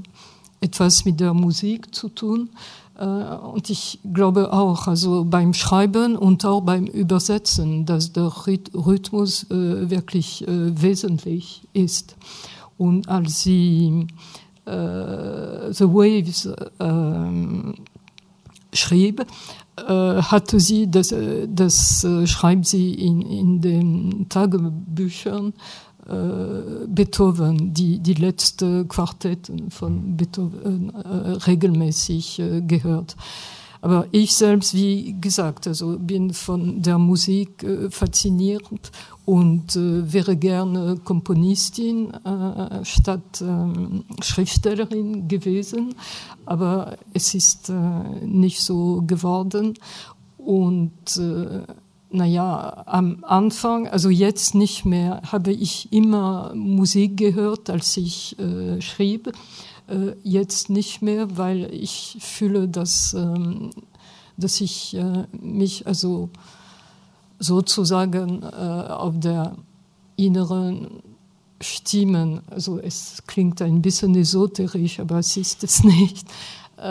etwas mit der Musik zu tun. Äh, und ich glaube auch, also beim Schreiben und auch beim Übersetzen, dass der Rhythmus äh, wirklich äh, wesentlich ist. Und als sie The Waves ähm, schrieb, äh, hatte sie, das, äh, das äh, schreibt sie in, in den Tagebüchern, äh, Beethoven, die, die letzte Quartetten von Beethoven äh, regelmäßig äh, gehört. Aber ich selbst, wie gesagt, also bin von der Musik äh, fasziniert und äh, wäre gerne Komponistin äh, statt ähm, Schriftstellerin gewesen. Aber es ist äh, nicht so geworden. Und äh, naja, am Anfang, also jetzt nicht mehr, habe ich immer Musik gehört, als ich äh, schrieb. Äh, jetzt nicht mehr, weil ich fühle, dass, ähm, dass ich äh, mich also sozusagen äh, auf der inneren Stimmen, also es klingt ein bisschen esoterisch, aber es ist es nicht, äh,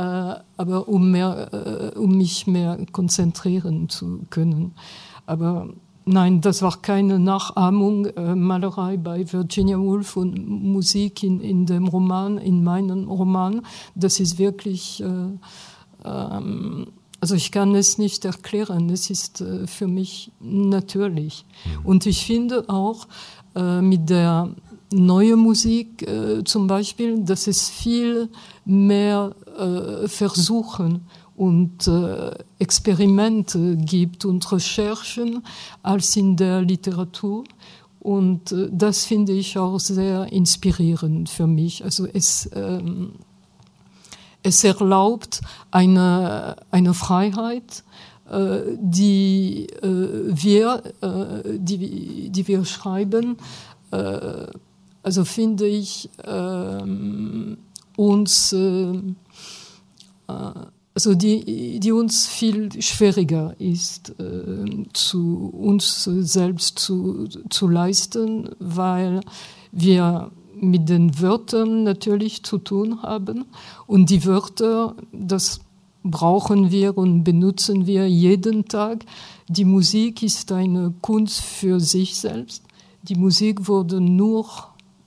aber um, mehr, äh, um mich mehr konzentrieren zu können. Aber nein, das war keine Nachahmung, äh, Malerei bei Virginia Woolf und Musik in, in dem Roman, in meinem Roman. Das ist wirklich, äh, ähm, also ich kann es nicht erklären, es ist äh, für mich natürlich. Mhm. Und ich finde auch äh, mit der neuen Musik äh, zum Beispiel, dass es viel mehr Versuchen und äh, Experimente gibt und Recherchen als in der Literatur. Und äh, das finde ich auch sehr inspirierend für mich. Also es, ähm, es erlaubt eine, eine Freiheit, äh, die, äh, wir, äh, die, die wir schreiben, äh, also finde ich ähm, uns also die, die uns viel schwieriger ist, äh, zu uns selbst zu, zu leisten, weil wir mit den Wörtern natürlich zu tun haben. Und die Wörter, das brauchen wir und benutzen wir jeden Tag. Die Musik ist eine Kunst für sich selbst. Die Musik wurde nur,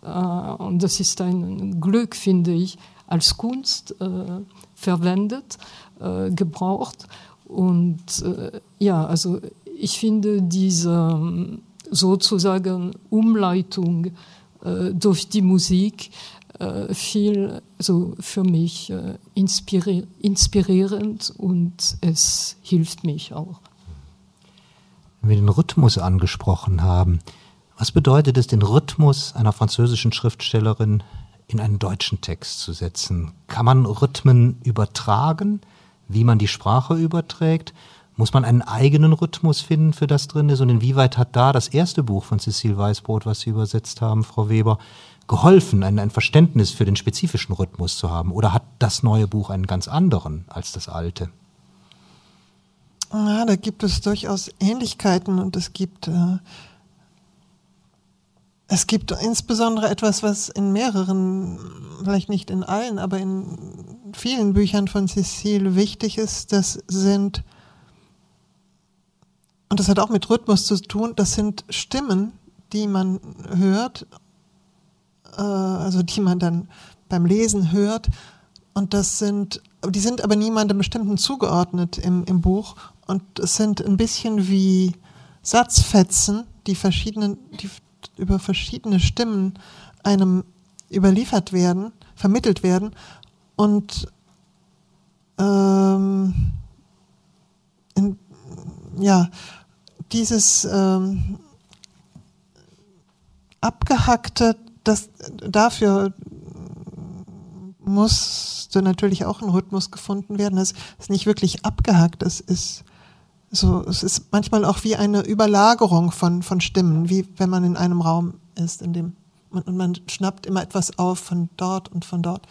äh, und das ist ein Glück, finde ich, als Kunst äh, verwendet, äh, gebraucht. Und äh, ja, also ich finde diese ähm, sozusagen Umleitung durch die Musik viel so für mich äh, inspiri inspirierend und es hilft mich auch. Wenn wir den Rhythmus angesprochen haben, was bedeutet es, den Rhythmus einer französischen Schriftstellerin in einen deutschen Text zu setzen? Kann man Rhythmen übertragen, wie man die Sprache überträgt? Muss man einen eigenen Rhythmus finden, für das drin ist? Und inwieweit hat da das erste Buch von Cecile Weißbrot, was Sie übersetzt haben, Frau Weber, geholfen, ein, ein Verständnis für den spezifischen Rhythmus zu haben? Oder hat das neue Buch einen ganz anderen als das alte? Ja, da gibt es durchaus Ähnlichkeiten und es gibt äh, es gibt insbesondere etwas, was in mehreren, vielleicht nicht in allen, aber in vielen Büchern von Cecile wichtig ist. Das sind, und das hat auch mit Rhythmus zu tun, das sind Stimmen, die man hört, äh, also die man dann beim Lesen hört. Und das sind, die sind aber niemandem bestimmten zugeordnet im, im Buch. Und es sind ein bisschen wie Satzfetzen, die verschiedenen, die, über verschiedene Stimmen einem überliefert werden, vermittelt werden und ähm, in, ja, dieses ähm, abgehackte, das dafür musste natürlich auch ein Rhythmus gefunden werden. Es ist nicht wirklich abgehackt, es ist so, es ist manchmal auch wie eine Überlagerung von, von Stimmen, wie wenn man in einem Raum ist, in dem man, und man schnappt immer etwas auf von dort und von dort.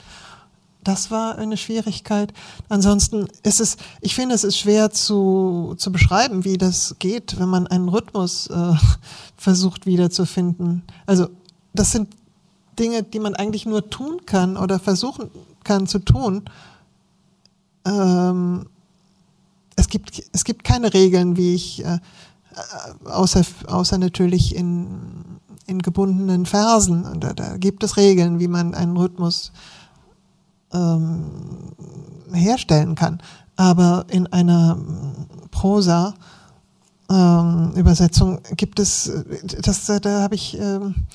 Das war eine Schwierigkeit. Ansonsten ist es, ich finde, es ist schwer zu, zu beschreiben, wie das geht, wenn man einen Rhythmus äh, versucht wiederzufinden. Also, das sind Dinge, die man eigentlich nur tun kann oder versuchen kann zu tun. Ähm, es gibt, es gibt keine Regeln, wie ich, äh, außer, außer natürlich in, in gebundenen Versen. Da, da gibt es Regeln, wie man einen Rhythmus ähm, herstellen kann. Aber in einer Prosa ähm, Übersetzung gibt es, das, da habe ich ähm,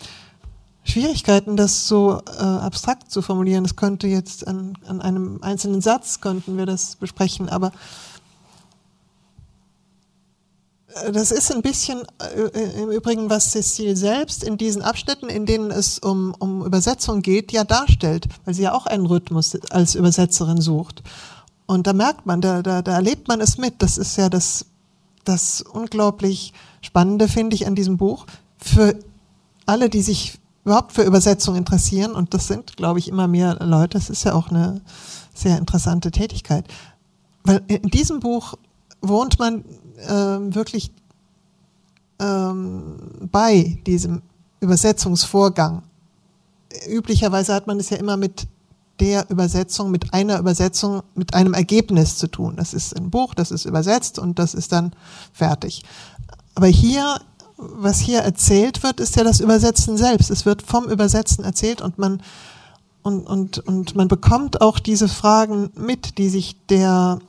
Schwierigkeiten, das so äh, abstrakt zu formulieren. Das könnte jetzt an, an einem einzelnen Satz könnten wir das besprechen, aber das ist ein bisschen äh, im Übrigen, was Cecile selbst in diesen Abschnitten, in denen es um, um Übersetzung geht, ja darstellt, weil sie ja auch einen Rhythmus als Übersetzerin sucht. Und da merkt man, da, da, da erlebt man es mit. Das ist ja das, das unglaublich Spannende, finde ich, an diesem Buch. Für alle, die sich überhaupt für Übersetzung interessieren, und das sind, glaube ich, immer mehr Leute, das ist ja auch eine sehr interessante Tätigkeit. Weil in diesem Buch wohnt man ähm, wirklich ähm, bei diesem Übersetzungsvorgang. Üblicherweise hat man es ja immer mit der Übersetzung, mit einer Übersetzung, mit einem Ergebnis zu tun. Das ist ein Buch, das ist übersetzt und das ist dann fertig. Aber hier, was hier erzählt wird, ist ja das Übersetzen selbst. Es wird vom Übersetzen erzählt und man, und, und, und man bekommt auch diese Fragen mit, die sich der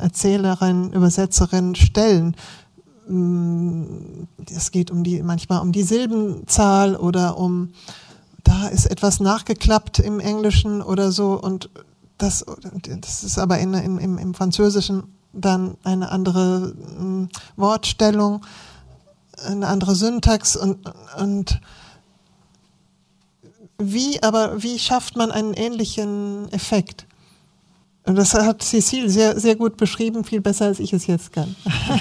Erzählerin, Übersetzerin stellen. Mm, es geht um die, manchmal um die Silbenzahl oder um, da ist etwas nachgeklappt im Englischen oder so und das, das ist aber in, im, im Französischen dann eine andere mm, Wortstellung, eine andere Syntax und, und wie, aber wie schafft man einen ähnlichen Effekt? Und das hat Cecile sehr, sehr gut beschrieben, viel besser als ich es jetzt kann.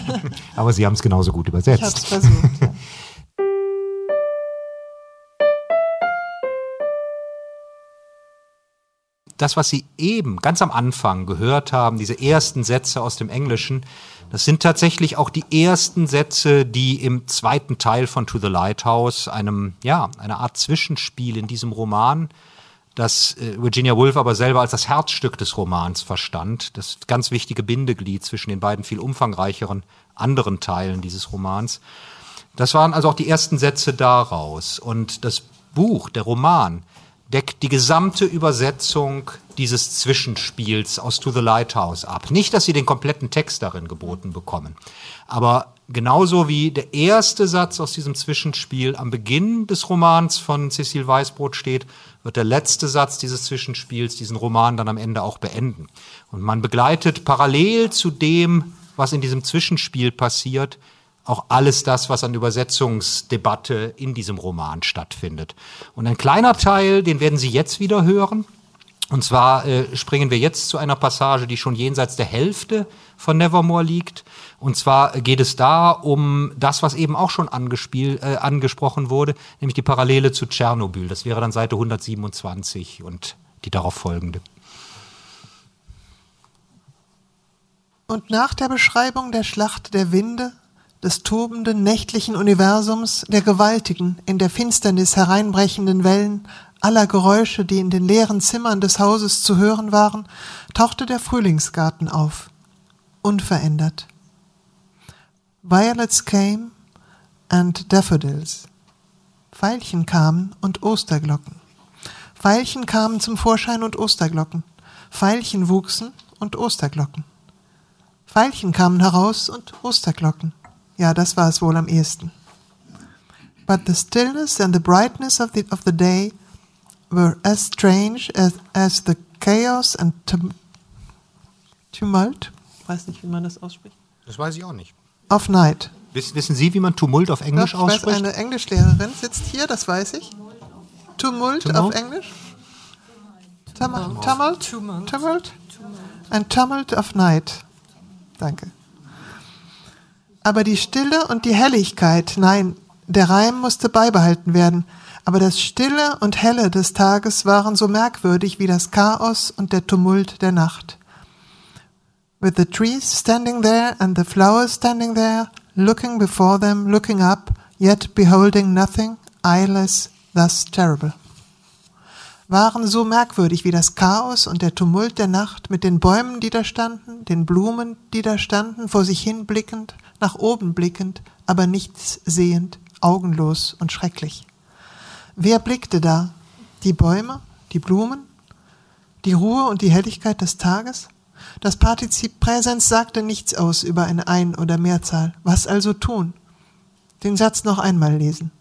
aber Sie haben es genauso gut übersetzt. Ich habe es versucht, ja. das, was Sie eben ganz am Anfang gehört haben, diese ersten Sätze aus dem Englischen, das sind tatsächlich auch die ersten Sätze, die im zweiten Teil von To the Lighthouse, einem, ja, einer Art Zwischenspiel in diesem Roman, das äh, Virginia Woolf aber selber als das Herzstück des Romans verstand, das ganz wichtige Bindeglied zwischen den beiden viel umfangreicheren anderen Teilen dieses Romans. Das waren also auch die ersten Sätze daraus. Und das Buch, der Roman, deckt die gesamte Übersetzung dieses Zwischenspiels aus To the Lighthouse ab. Nicht, dass sie den kompletten Text darin geboten bekommen, aber genauso wie der erste Satz aus diesem Zwischenspiel am Beginn des Romans von Cecil Weißbrot steht, wird der letzte Satz dieses Zwischenspiels diesen Roman dann am Ende auch beenden. Und man begleitet parallel zu dem, was in diesem Zwischenspiel passiert, auch alles das, was an Übersetzungsdebatte in diesem Roman stattfindet. Und ein kleiner Teil, den werden Sie jetzt wieder hören. Und zwar äh, springen wir jetzt zu einer Passage, die schon jenseits der Hälfte von Nevermore liegt. Und zwar geht es da um das, was eben auch schon äh, angesprochen wurde, nämlich die Parallele zu Tschernobyl. Das wäre dann Seite 127 und die darauf folgende. Und nach der Beschreibung der Schlacht der Winde des tobenden nächtlichen Universums, der gewaltigen, in der Finsternis hereinbrechenden Wellen, aller Geräusche, die in den leeren Zimmern des Hauses zu hören waren, tauchte der Frühlingsgarten auf, unverändert. Violets came and daffodils. Veilchen kamen und Osterglocken. Veilchen kamen zum Vorschein und Osterglocken. Veilchen wuchsen und Osterglocken. Veilchen kamen heraus und Osterglocken. Ja, das war es wohl am ehesten. But the stillness and the brightness of the, of the day were as strange as, as the chaos and tum tumult. Weiß nicht, wie man das ausspricht. Das weiß ich auch nicht. Of night. Wissen, wissen Sie, wie man Tumult auf Englisch Doch, ausspricht? Weiß, eine Englischlehrerin sitzt hier, das weiß ich. Tumult, Tumult? auf Englisch? Tumult. Tumult. Tumult. Tumult. Ein Tumult of night. Danke. Aber die Stille und die Helligkeit, nein, der Reim musste beibehalten werden. Aber das Stille und Helle des Tages waren so merkwürdig wie das Chaos und der Tumult der Nacht. With the trees standing there and the flowers standing there, looking before them, looking up, yet beholding nothing, eyeless, thus terrible waren so merkwürdig wie das Chaos und der Tumult der Nacht mit den Bäumen, die da standen, den Blumen, die da standen, vor sich hin blickend, nach oben blickend, aber nichts sehend, augenlos und schrecklich. Wer blickte da? Die Bäume, die Blumen, die Ruhe und die Helligkeit des Tages? Das Partizip Präsens sagte nichts aus über eine Ein- oder Mehrzahl. Was also tun? Den Satz noch einmal lesen.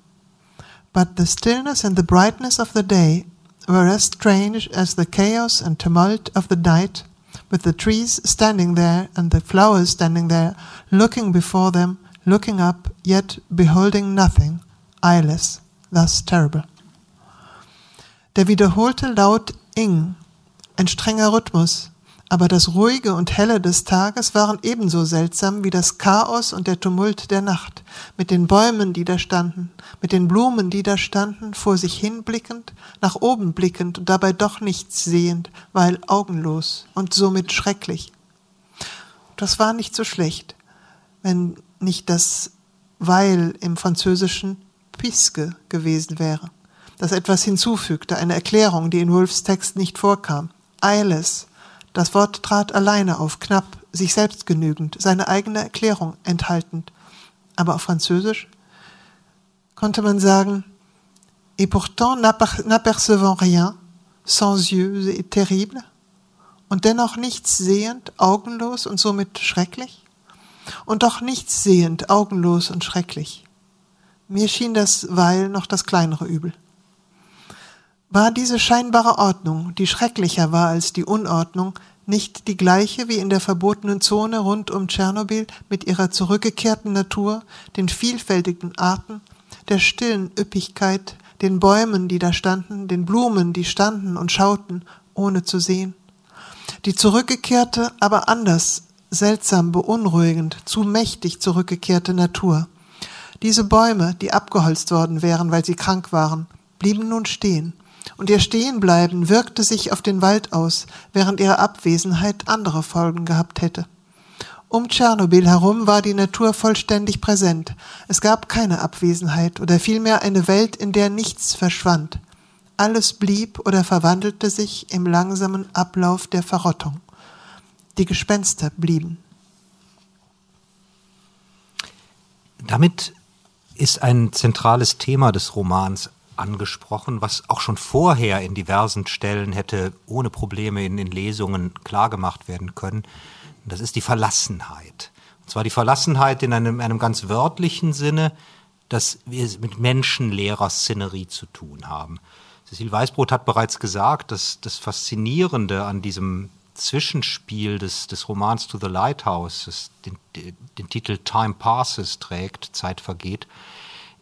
But the stillness and the brightness of the day were as strange as the chaos and tumult of the night, with the trees standing there and the flowers standing there, looking before them, looking up, yet beholding nothing, eyeless, thus terrible. Der wiederholte Laut ing, ein strenger Rhythmus, aber das Ruhige und Helle des Tages waren ebenso seltsam wie das Chaos und der Tumult der Nacht, mit den Bäumen, die da standen, mit den Blumen, die da standen, vor sich hinblickend, nach oben blickend und dabei doch nichts sehend, weil augenlos und somit schrecklich. Das war nicht so schlecht, wenn nicht das weil im Französischen puisque gewesen wäre, das etwas hinzufügte, eine Erklärung, die in Wolfs Text nicht vorkam. Eyeless, das Wort trat alleine auf, knapp, sich selbst genügend, seine eigene Erklärung enthaltend. aber auf Französisch, konnte man sagen, et pourtant n'apercevant rien, sans yeux et terrible, und dennoch nichts sehend, augenlos und somit schrecklich, und doch nichts sehend, augenlos und schrecklich. Mir schien das Weil noch das kleinere Übel. War diese scheinbare Ordnung, die schrecklicher war als die Unordnung, nicht die gleiche wie in der verbotenen Zone rund um Tschernobyl mit ihrer zurückgekehrten Natur, den vielfältigen Arten, der stillen Üppigkeit, den Bäumen, die da standen, den Blumen, die standen und schauten, ohne zu sehen. Die zurückgekehrte, aber anders, seltsam, beunruhigend, zu mächtig zurückgekehrte Natur. Diese Bäume, die abgeholzt worden wären, weil sie krank waren, blieben nun stehen, und ihr Stehenbleiben wirkte sich auf den Wald aus, während ihre Abwesenheit andere Folgen gehabt hätte. Um Tschernobyl herum war die Natur vollständig präsent. Es gab keine Abwesenheit oder vielmehr eine Welt, in der nichts verschwand. Alles blieb oder verwandelte sich im langsamen Ablauf der Verrottung. Die Gespenster blieben. Damit ist ein zentrales Thema des Romans angesprochen, was auch schon vorher in diversen Stellen hätte ohne Probleme in den Lesungen klargemacht werden können. Das ist die Verlassenheit. Und zwar die Verlassenheit in einem, einem ganz wörtlichen Sinne, dass wir es mit menschenleerer Szenerie zu tun haben. Cecil Weißbrot hat bereits gesagt, dass das Faszinierende an diesem Zwischenspiel des, des Romans To the Lighthouse, das den, den Titel Time Passes trägt, Zeit vergeht,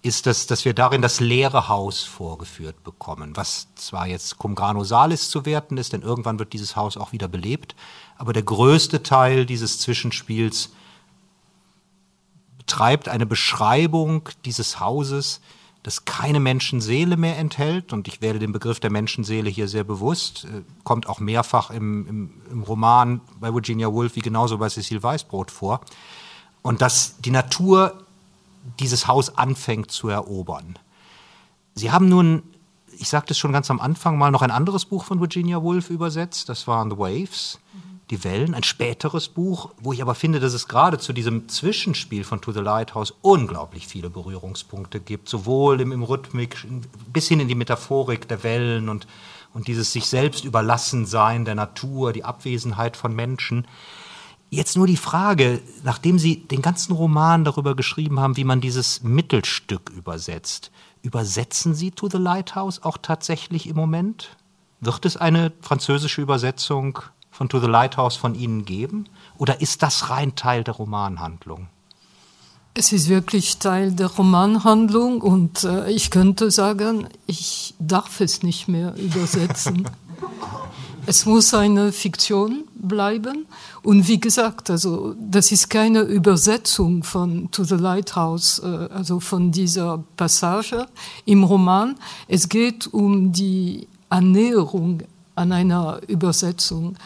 ist, dass, dass wir darin das leere Haus vorgeführt bekommen, was zwar jetzt cum grano salis zu werten ist, denn irgendwann wird dieses Haus auch wieder belebt, aber der größte Teil dieses Zwischenspiels betreibt eine Beschreibung dieses Hauses, das keine Menschenseele mehr enthält. Und ich werde den Begriff der Menschenseele hier sehr bewusst, äh, kommt auch mehrfach im, im, im Roman bei Virginia Woolf wie genauso bei Cecil Weißbrot vor. Und dass die Natur dieses Haus anfängt zu erobern. Sie haben nun ich sagte es schon ganz am Anfang, mal noch ein anderes Buch von Virginia Woolf übersetzt. Das waren The Waves, die Wellen, ein späteres Buch, wo ich aber finde, dass es gerade zu diesem Zwischenspiel von To the Lighthouse unglaublich viele Berührungspunkte gibt, sowohl im, im Rhythmik bis hin in die Metaphorik der Wellen und, und dieses sich selbst überlassen sein der Natur, die Abwesenheit von Menschen. Jetzt nur die Frage, nachdem Sie den ganzen Roman darüber geschrieben haben, wie man dieses Mittelstück übersetzt, übersetzen Sie To the Lighthouse auch tatsächlich im Moment? Wird es eine französische Übersetzung von To the Lighthouse von Ihnen geben? Oder ist das rein Teil der Romanhandlung? Es ist wirklich Teil der Romanhandlung und äh, ich könnte sagen, ich darf es nicht mehr übersetzen. es muss eine Fiktion bleiben. Und wie gesagt, also das ist keine Übersetzung von To the Lighthouse, äh, also von dieser Passage im Roman. Es geht um die Annäherung an einer Übersetzung.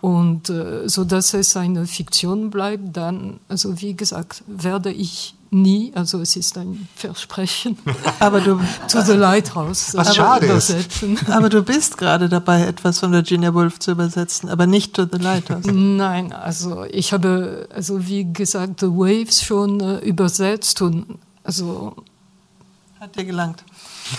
Und äh, so dass es eine Fiktion bleibt, dann, also wie gesagt, werde ich nie, also es ist ein Versprechen, aber du to the Lighthouse was schade übersetzen. Ist. Aber du bist gerade dabei, etwas von Virginia Woolf zu übersetzen, aber nicht to the Lighthouse. Nein, also ich habe, also wie gesagt, The Waves schon äh, übersetzt und also hat dir gelangt.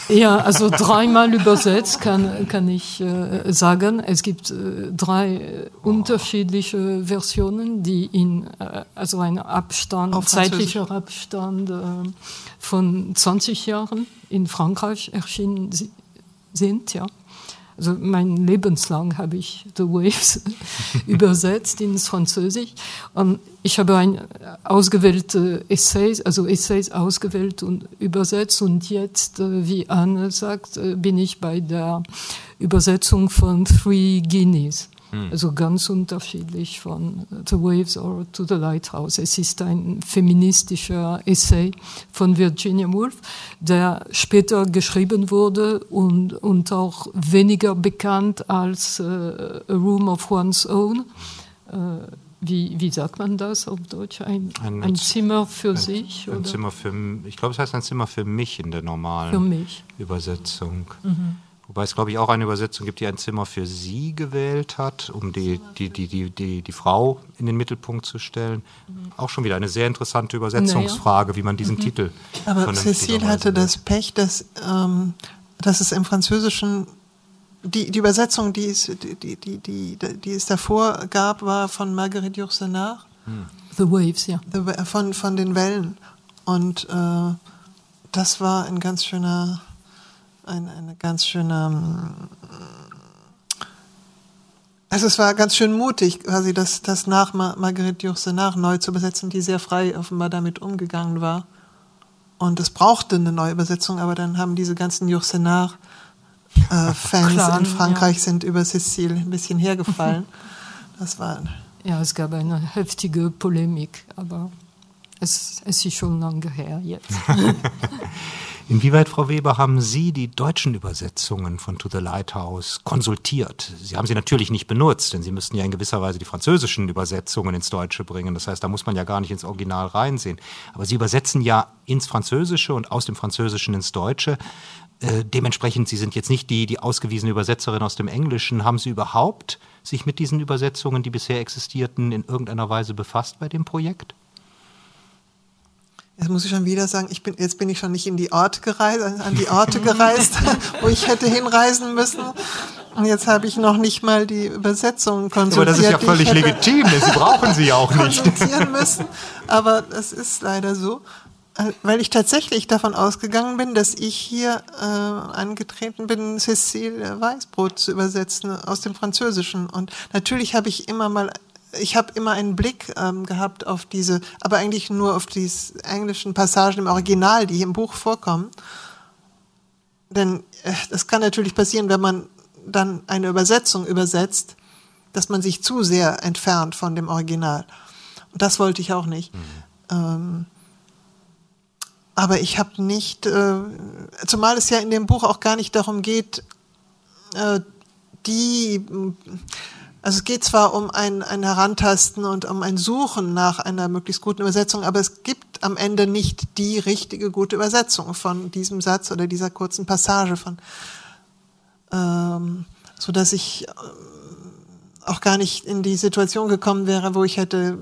Ja, also dreimal übersetzt kann, kann ich äh, sagen. Es gibt äh, drei unterschiedliche Versionen, die in äh, also ein Abstand, zeitlicher Abstand äh, von 20 Jahren in Frankreich erschienen sind. Ja. Also mein Lebenslang habe ich The Waves übersetzt ins Französisch. Und ich habe ein ausgewählte Essays, also Essays ausgewählt und übersetzt. Und jetzt, äh, wie Anne sagt, äh, bin ich bei der Übersetzung von Three Guineas. Hm. Also ganz unterschiedlich von The Waves or to the Lighthouse. Es ist ein feministischer Essay von Virginia Woolf, der später geschrieben wurde und, und auch weniger bekannt als uh, A Room of One's Own. Uh, wie, wie sagt man das auf Deutsch? Ein, ein, ein Zimmer für ein, sich? Ein oder? Zimmer für, ich glaube, es heißt ein Zimmer für mich in der normalen Übersetzung. Mhm Wobei es, glaube ich, auch eine Übersetzung gibt, die ein Zimmer für sie gewählt hat, um die, die, die, die, die, die Frau in den Mittelpunkt zu stellen. Auch schon wieder eine sehr interessante Übersetzungsfrage, wie man diesen mhm. Titel. Aber Cécile hatte das Pech, dass, ähm, dass es im Französischen die, die Übersetzung, die es, die, die, die, die es davor gab, war von Marguerite Yourcenar. Hm. The Waves, ja. The, von, von den Wellen. Und äh, das war ein ganz schöner ein, eine ganz schöne. Ähm, also es war ganz schön mutig, quasi das, das nach Marguerite Yourcenar neu zu übersetzen, die sehr frei offenbar damit umgegangen war. Und es brauchte eine neue Übersetzung, aber dann haben diese ganzen Yourcenar-Fans äh, in Frankreich ja. sind über Cécile ein bisschen hergefallen. Das war. Ja, es gab eine heftige Polemik, aber es, es ist schon lange her jetzt. Inwieweit, Frau Weber, haben Sie die deutschen Übersetzungen von To the Lighthouse konsultiert? Sie haben sie natürlich nicht benutzt, denn Sie müssten ja in gewisser Weise die französischen Übersetzungen ins Deutsche bringen. Das heißt, da muss man ja gar nicht ins Original reinsehen. Aber Sie übersetzen ja ins Französische und aus dem Französischen ins Deutsche. Äh, dementsprechend, Sie sind jetzt nicht die, die ausgewiesene Übersetzerin aus dem Englischen. Haben Sie überhaupt sich mit diesen Übersetzungen, die bisher existierten, in irgendeiner Weise befasst bei dem Projekt? Jetzt muss ich schon wieder sagen, ich bin, jetzt bin ich schon nicht in die Orte gereist, an die Orte gereist, wo ich hätte hinreisen müssen. Und jetzt habe ich noch nicht mal die Übersetzung konsultiert. Aber das ist ja völlig legitim, Sie brauchen sie ja auch nicht. Müssen. Aber das ist leider so, äh, weil ich tatsächlich davon ausgegangen bin, dass ich hier äh, angetreten bin, Cécile Weißbrot zu übersetzen aus dem Französischen. Und natürlich habe ich immer mal ich habe immer einen Blick ähm, gehabt auf diese, aber eigentlich nur auf diese englischen Passagen im Original, die hier im Buch vorkommen. Denn äh, das kann natürlich passieren, wenn man dann eine Übersetzung übersetzt, dass man sich zu sehr entfernt von dem Original. Und das wollte ich auch nicht. Mhm. Ähm, aber ich habe nicht, äh, zumal es ja in dem Buch auch gar nicht darum geht, äh, die also es geht zwar um ein, ein Herantasten und um ein Suchen nach einer möglichst guten Übersetzung, aber es gibt am Ende nicht die richtige gute Übersetzung von diesem Satz oder dieser kurzen Passage von, ähm, so dass ich äh, auch gar nicht in die Situation gekommen wäre, wo ich hätte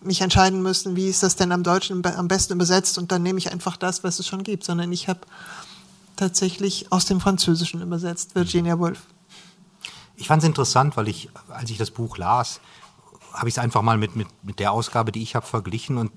mich entscheiden müssen, wie ist das denn am Deutschen am besten übersetzt und dann nehme ich einfach das, was es schon gibt, sondern ich habe tatsächlich aus dem Französischen übersetzt, Virginia Woolf. Ich fand es interessant, weil ich, als ich das Buch las, habe ich es einfach mal mit, mit, mit der Ausgabe, die ich habe, verglichen. Und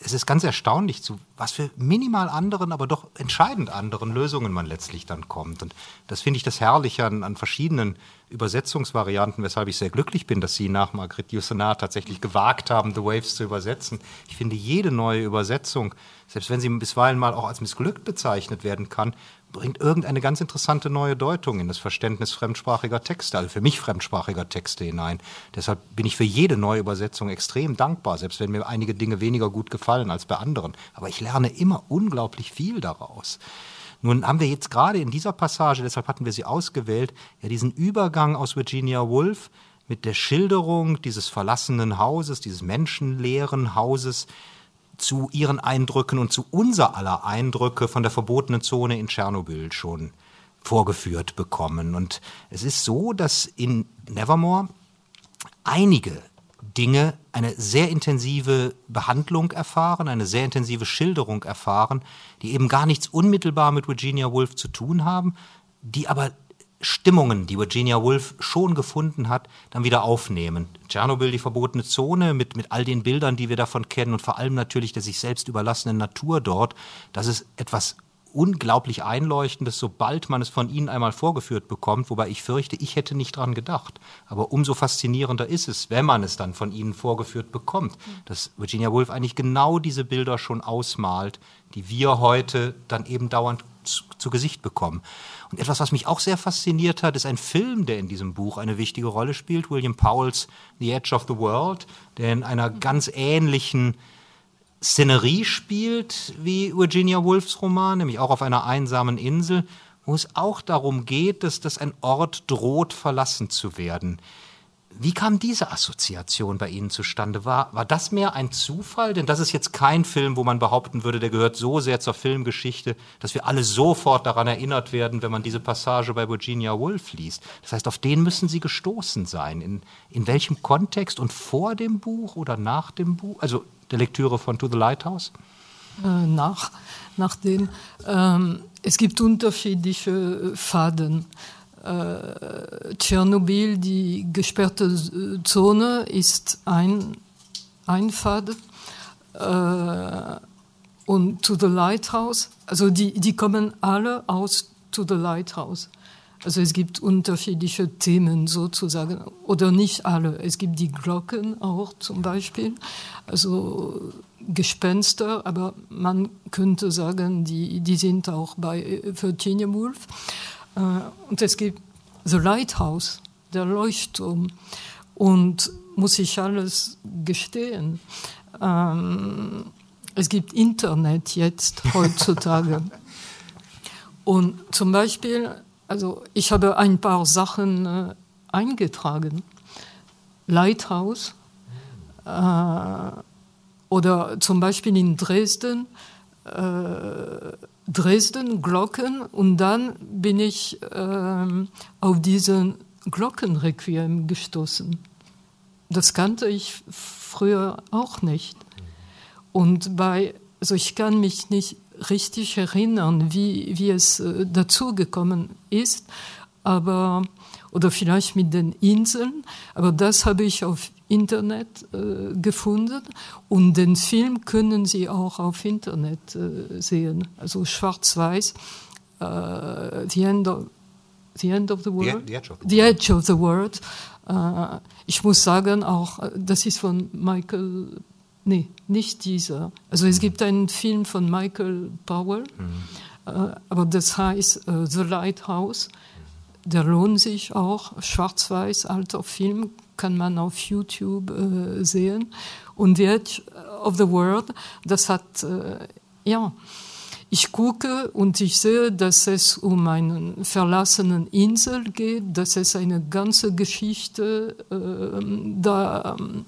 es ist ganz erstaunlich, zu was für minimal anderen, aber doch entscheidend anderen Lösungen man letztlich dann kommt. Und das finde ich das Herrliche an, an, verschiedenen Übersetzungsvarianten, weshalb ich sehr glücklich bin, dass Sie nach Margrethe Yourcenar tatsächlich gewagt haben, The Waves zu übersetzen. Ich finde, jede neue Übersetzung, selbst wenn sie bisweilen mal auch als missglückt bezeichnet werden kann, bringt irgendeine ganz interessante neue Deutung in das Verständnis fremdsprachiger Texte, also für mich fremdsprachiger Texte hinein. Deshalb bin ich für jede neue Übersetzung extrem dankbar, selbst wenn mir einige Dinge weniger gut gefallen als bei anderen. Aber ich lerne immer unglaublich viel daraus. Nun haben wir jetzt gerade in dieser Passage, deshalb hatten wir sie ausgewählt, ja diesen Übergang aus Virginia Woolf mit der Schilderung dieses verlassenen Hauses, dieses menschenleeren Hauses, zu ihren Eindrücken und zu unser aller Eindrücke von der verbotenen Zone in Tschernobyl schon vorgeführt bekommen. Und es ist so, dass in Nevermore einige Dinge eine sehr intensive Behandlung erfahren, eine sehr intensive Schilderung erfahren, die eben gar nichts unmittelbar mit Virginia Woolf zu tun haben, die aber Stimmungen, die Virginia Woolf schon gefunden hat, dann wieder aufnehmen. Tschernobyl, die verbotene Zone, mit, mit all den Bildern, die wir davon kennen und vor allem natürlich der sich selbst überlassenen Natur dort, das ist etwas unglaublich Einleuchtendes, sobald man es von Ihnen einmal vorgeführt bekommt, wobei ich fürchte, ich hätte nicht dran gedacht. Aber umso faszinierender ist es, wenn man es dann von Ihnen vorgeführt bekommt, dass Virginia Woolf eigentlich genau diese Bilder schon ausmalt, die wir heute dann eben dauernd zu, Gesicht bekommen. Und etwas, was mich auch sehr fasziniert hat, ist ein Film, der in diesem Buch eine wichtige Rolle spielt, William Powells The Edge of the World, der in einer ganz ähnlichen Szenerie spielt wie Virginia Woolfs Roman, nämlich auch auf einer einsamen Insel, wo es auch darum geht, dass das ein Ort droht, verlassen zu werden. Wie kam diese Assoziation bei Ihnen zustande? War, war das mehr ein Zufall? Denn das ist jetzt kein Film, wo man behaupten würde, der gehört so sehr zur Filmgeschichte, dass wir alle sofort daran erinnert werden, wenn man diese Passage bei Virginia Woolf liest. Das heißt, auf den müssen Sie gestoßen sein. In, in welchem Kontext und vor dem Buch oder nach dem Buch? Also der Lektüre von To the Lighthouse? Äh, nach, dem. Ähm, es gibt unterschiedliche Faden. Äh, Tschernobyl, die gesperrte Zone, ist ein, ein Faden. Äh, und To the Lighthouse, also die, die kommen alle aus To the Lighthouse. Also es gibt unterschiedliche Themen sozusagen, oder nicht alle. Es gibt die Glocken auch zum Beispiel, also Gespenster, aber man könnte sagen, die, die sind auch bei Virginia Woolf. Äh, und es gibt The Lighthouse, der Leuchtturm. Und muss ich alles gestehen, ähm, es gibt Internet jetzt heutzutage. Und zum Beispiel, also ich habe ein paar Sachen äh, eingetragen. Lighthouse äh, oder zum Beispiel in Dresden äh, Dresden, Glocken und dann bin ich ähm, auf diesen Glockenrequiem gestoßen. Das kannte ich früher auch nicht. Und bei, also ich kann mich nicht richtig erinnern, wie, wie es äh, dazu gekommen ist, aber, oder vielleicht mit den Inseln, aber das habe ich auf Internet äh, gefunden und den Film können Sie auch auf Internet äh, sehen, also schwarz-weiß. Äh, the, end of, the End of the World. The, Edge of the, the edge of the World. Äh, ich muss sagen, auch äh, das ist von Michael. Nee, nicht dieser. Also es gibt einen Film von Michael Powell, mhm. Äh, aber das heißt The Lighthouse. Der lohnt sich auch, schwarz-weiß, alter Film, kann man auf YouTube äh, sehen. Und The Edge of the World, das hat, äh, ja, ich gucke und ich sehe, dass es um eine verlassene Insel geht, dass es eine ganze Geschichte äh, da, äh,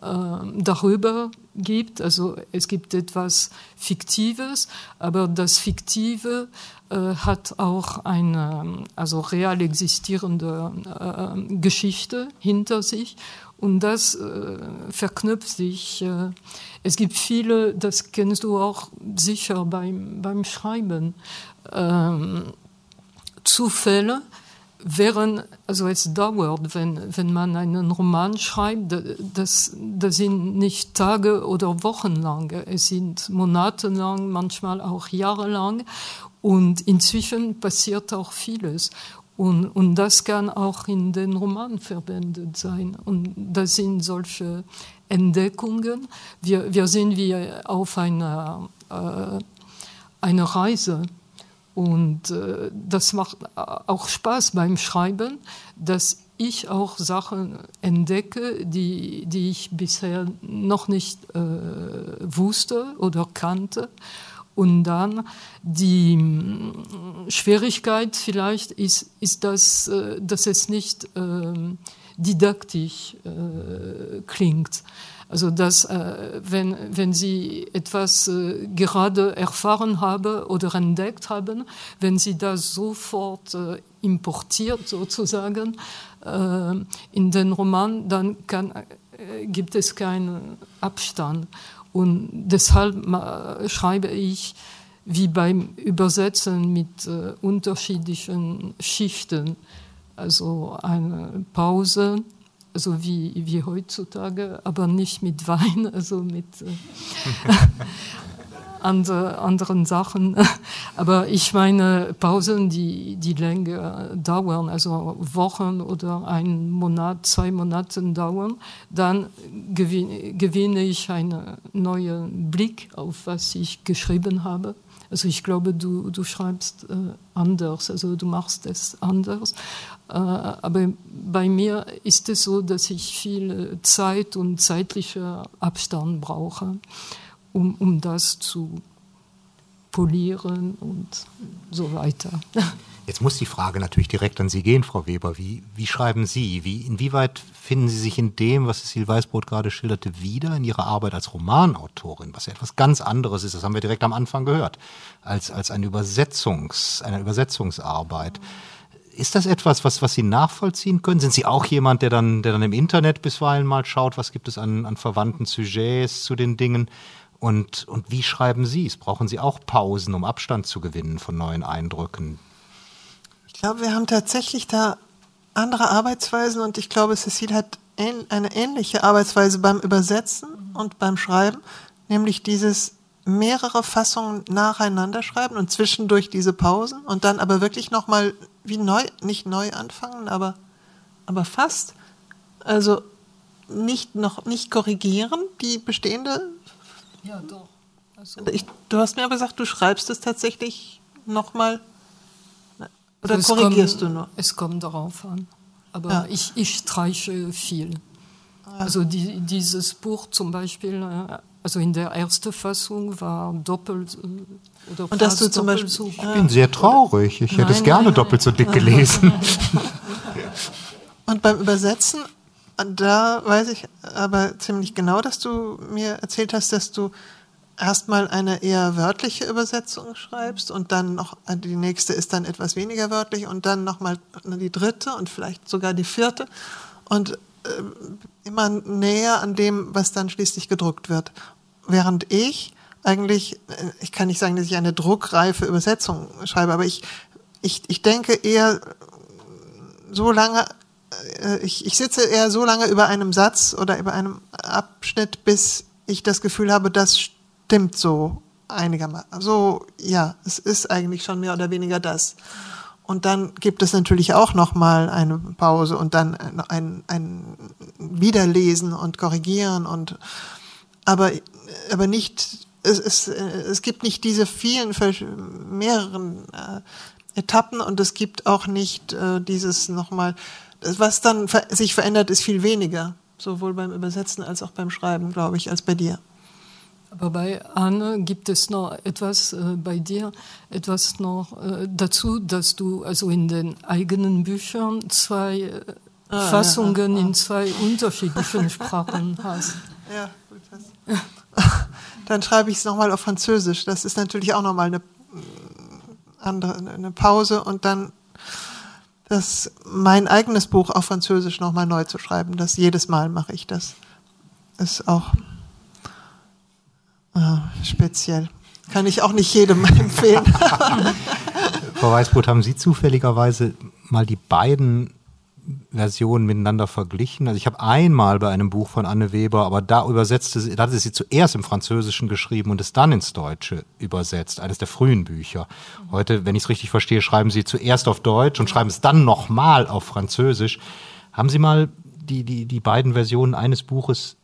darüber gibt. Also es gibt etwas Fiktives, aber das Fiktive äh, hat auch eine also real existierende äh, Geschichte hinter sich und das äh, verknüpft sich. Äh, es gibt viele, das kennst du auch sicher beim, beim Schreiben, ähm, Zufälle, während, also es dauert, wenn, wenn man einen Roman schreibt, das, das sind nicht Tage oder Wochen lang, es sind Monate lang, manchmal auch Jahre lang. Und inzwischen passiert auch vieles. Und, und das kann auch in den Roman verwendet sein. Und das sind solche Entdeckungen. Wir, wir sind wie auf einer, äh, einer Reise. Und äh, das macht auch Spaß beim Schreiben, dass ich auch Sachen entdecke, die, die ich bisher noch nicht äh, wusste oder kannte. Und dann die hm, Schwierigkeit vielleicht ist, ist dass, äh, dass es nicht äh, didaktisch äh, klingt. Also dass, äh, wenn, wenn Sie etwas äh, gerade erfahren haben oder entdeckt haben, wenn Sie das sofort äh, importiert sozusagen in den Roman, dann kann, gibt es keinen Abstand. Und deshalb schreibe ich wie beim Übersetzen mit äh, unterschiedlichen Schichten. Also eine Pause, also wie, wie heutzutage, aber nicht mit Wein, also mit äh, andere, anderen Sachen. Aber ich meine Pausen, die, die länger dauern, also Wochen oder ein Monat, zwei Monate dauern, dann gewinne, gewinne ich einen neuen Blick auf, was ich geschrieben habe. Also ich glaube, du, du schreibst äh, anders, also du machst es anders. Äh, aber bei mir ist es so, dass ich viel Zeit und zeitlicher Abstand brauche um, um das zu polieren und so weiter. Jetzt muss die Frage natürlich direkt an Sie gehen, Frau Weber. Wie, wie schreiben Sie? Wie, inwieweit finden Sie sich in dem, was Cecil Weißbrot gerade schilderte, wieder in Ihrer Arbeit als Romanautorin, was ja etwas ganz anderes ist, das haben wir direkt am Anfang gehört, als, als eine, Übersetzungs, eine Übersetzungsarbeit. Ist das etwas, was, was Sie nachvollziehen können? Sind Sie auch jemand, der dann, der dann im Internet bisweilen mal schaut, was gibt es an, an verwandten Sujets zu den Dingen? Und, und wie schreiben Sie es? Brauchen Sie auch Pausen, um Abstand zu gewinnen von neuen Eindrücken? Ich glaube, wir haben tatsächlich da andere Arbeitsweisen und ich glaube, Cecile hat eine ähnliche Arbeitsweise beim Übersetzen und beim Schreiben, nämlich dieses mehrere Fassungen nacheinander schreiben und zwischendurch diese Pausen und dann aber wirklich nochmal wie neu, nicht neu anfangen, aber, aber fast. Also nicht noch nicht korrigieren, die bestehende. Ja, doch. Also ich, du hast mir aber gesagt, du schreibst es tatsächlich nochmal oder Also es korrigierst kommt, du nur? Es kommt darauf an. Aber Ja. ich, ich streiche viel. Also die, dieses Buch zum Beispiel, äh, also in der ersten Fassung war doppelt äh, oder Und dass du zum Beispiel- so Ich bin sehr traurig. Ich hätte Nein, es gerne nein, doppelt so dick gelesen. Und beim Übersetzen, da weiß ich aber ziemlich genau, dass du mir erzählt hast, dass du erstmal eine eher wörtliche Übersetzung schreibst und dann noch die nächste ist dann etwas weniger wörtlich und dann nochmal die dritte und vielleicht sogar die vierte und ähm, immer näher an dem, was dann schließlich gedruckt wird. Während ich eigentlich, äh, ich kann nicht sagen, dass ich eine druckreife Übersetzung schreibe, aber ich, ich, ich denke eher so lange, äh, ich, ich sitze eher so lange über einem Satz oder über einem Abschnitt, bis ich das Gefühl habe, das stimmt so einigermaßen. So, ja, es ist eigentlich schon mehr oder weniger das. Und dann gibt es natürlich auch noch mal eine Pause und dann ein, ein Wiederlesen und Korrigieren und aber aber nicht es, es, es gibt nicht diese vielen mehreren äh, Etappen und es gibt auch nicht äh, dieses nochmal, was dann sich verändert, ist viel weniger, sowohl beim Übersetzen als auch beim Schreiben, glaube ich, als bei dir. Aber bei Anne gibt es noch etwas äh, bei dir, etwas noch äh, dazu, dass du also in den eigenen Büchern zwei äh, Ah, Fassungen in zwei unterschiedlichen Sprachen hast. Ja, gut. Das. Dann schreibe ich es nochmal auf Französisch. Das ist natürlich auch nochmal eine andere, eine Pause und dann das, mein eigenes Buch auf Französisch nochmal neu zu schreiben. Das jedes Mal mache ich das. Ist auch äh, speziell. Kann ich auch nicht jedem empfehlen. Frau Weißbrot, haben Sie zufälligerweise mal die beiden Versionen miteinander verglichen? Also ich habe einmal bei einem Buch von Anne Weber, aber da übersetzte sie, da hatte sie zuerst im Französischen geschrieben und es dann ins Deutsche übersetzt, eines der frühen Bücher. Heute, wenn ich es richtig verstehe, schreiben Sie zuerst auf Deutsch und schreiben es dann nochmal auf Französisch. Haben Sie mal die, die, die beiden Versionen eines Buches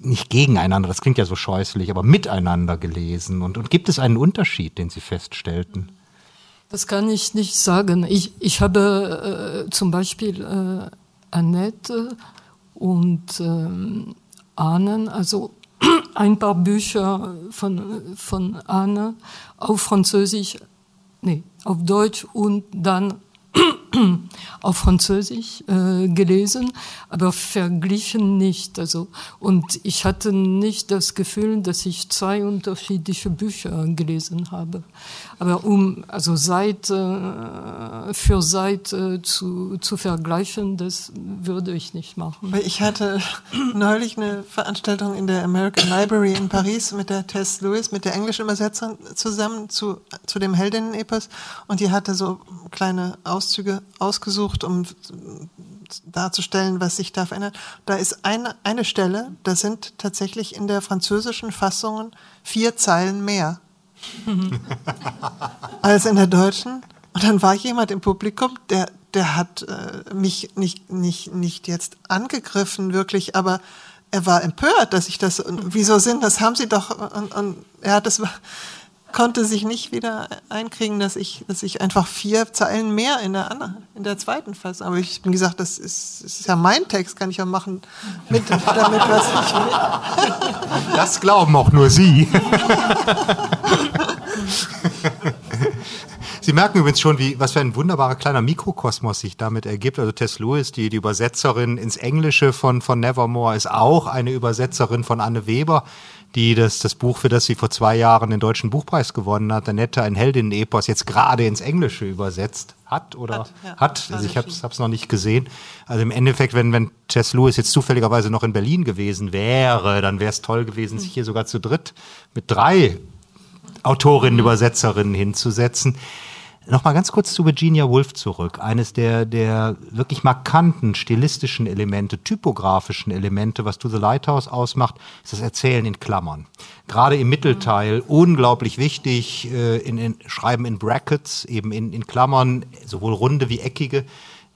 nicht gegeneinander, das klingt ja so scheußlich, aber miteinander gelesen? Und, und gibt es einen Unterschied, den Sie feststellten? Das kann ich nicht sagen. Ich, ich habe äh, zum Beispiel äh, Annette und ähm, Ahnen, also ein paar Bücher von, von Anne auf Französisch, nee, auf Deutsch und dann auf Französisch äh, gelesen, aber verglichen nicht. Also, und ich hatte nicht das Gefühl, dass ich zwei unterschiedliche Bücher gelesen habe. Aber um also Seite für Seite zu, zu vergleichen, das würde ich nicht machen. Ich hatte neulich eine Veranstaltung in der American Library in Paris mit der Tess Lewis, mit der englischen Übersetzerin zusammen zu, zu dem Heldinnen-Epos und die hatte so kleine Auszüge ausgesucht, um darzustellen, was sich da verändert. Da ist eine, eine Stelle, da sind tatsächlich in der französischen Fassung vier Zeilen mehr als in der deutschen. Und dann war jemand im Publikum, der, der hat äh, mich nicht, nicht, nicht jetzt angegriffen, wirklich, aber er war empört, dass ich das, und wieso sind, das haben sie doch, und, und hat das, konnte sich nicht wieder einkriegen, dass ich, dass ich einfach vier Zeilen mehr in der anderen, in der zweiten Fassung. Aber ich bin gesagt, das ist, das ist ja mein Text, kann ich ja machen, mit, damit was ich will. Das glauben auch nur Sie. merken übrigens schon, wie, was für ein wunderbarer kleiner Mikrokosmos sich damit ergibt. Also Tess Lewis, die, die Übersetzerin ins Englische von, von Nevermore, ist auch eine Übersetzerin von Anne Weber, die das, das Buch, für das sie vor zwei Jahren den Deutschen Buchpreis gewonnen hat, Annette, ein Heldinnen-Epos, jetzt gerade ins Englische übersetzt hat oder hat. ja. hat. Also ich habe es noch nicht gesehen. Also im Endeffekt, wenn, wenn Tess Lewis jetzt zufälligerweise noch in Berlin gewesen wäre, dann wäre es toll gewesen, sich hier sogar zu dritt mit drei Autorinnen, Übersetzerinnen hinzusetzen. Nochmal ganz kurz zu Virginia Woolf zurück. Eines der, der wirklich markanten stilistischen Elemente, typografischen Elemente, was To the Lighthouse ausmacht, ist das Erzählen in Klammern. Gerade im Mittelteil unglaublich wichtig, äh, in, in, Schreiben in Brackets, eben in, in Klammern, sowohl runde wie eckige,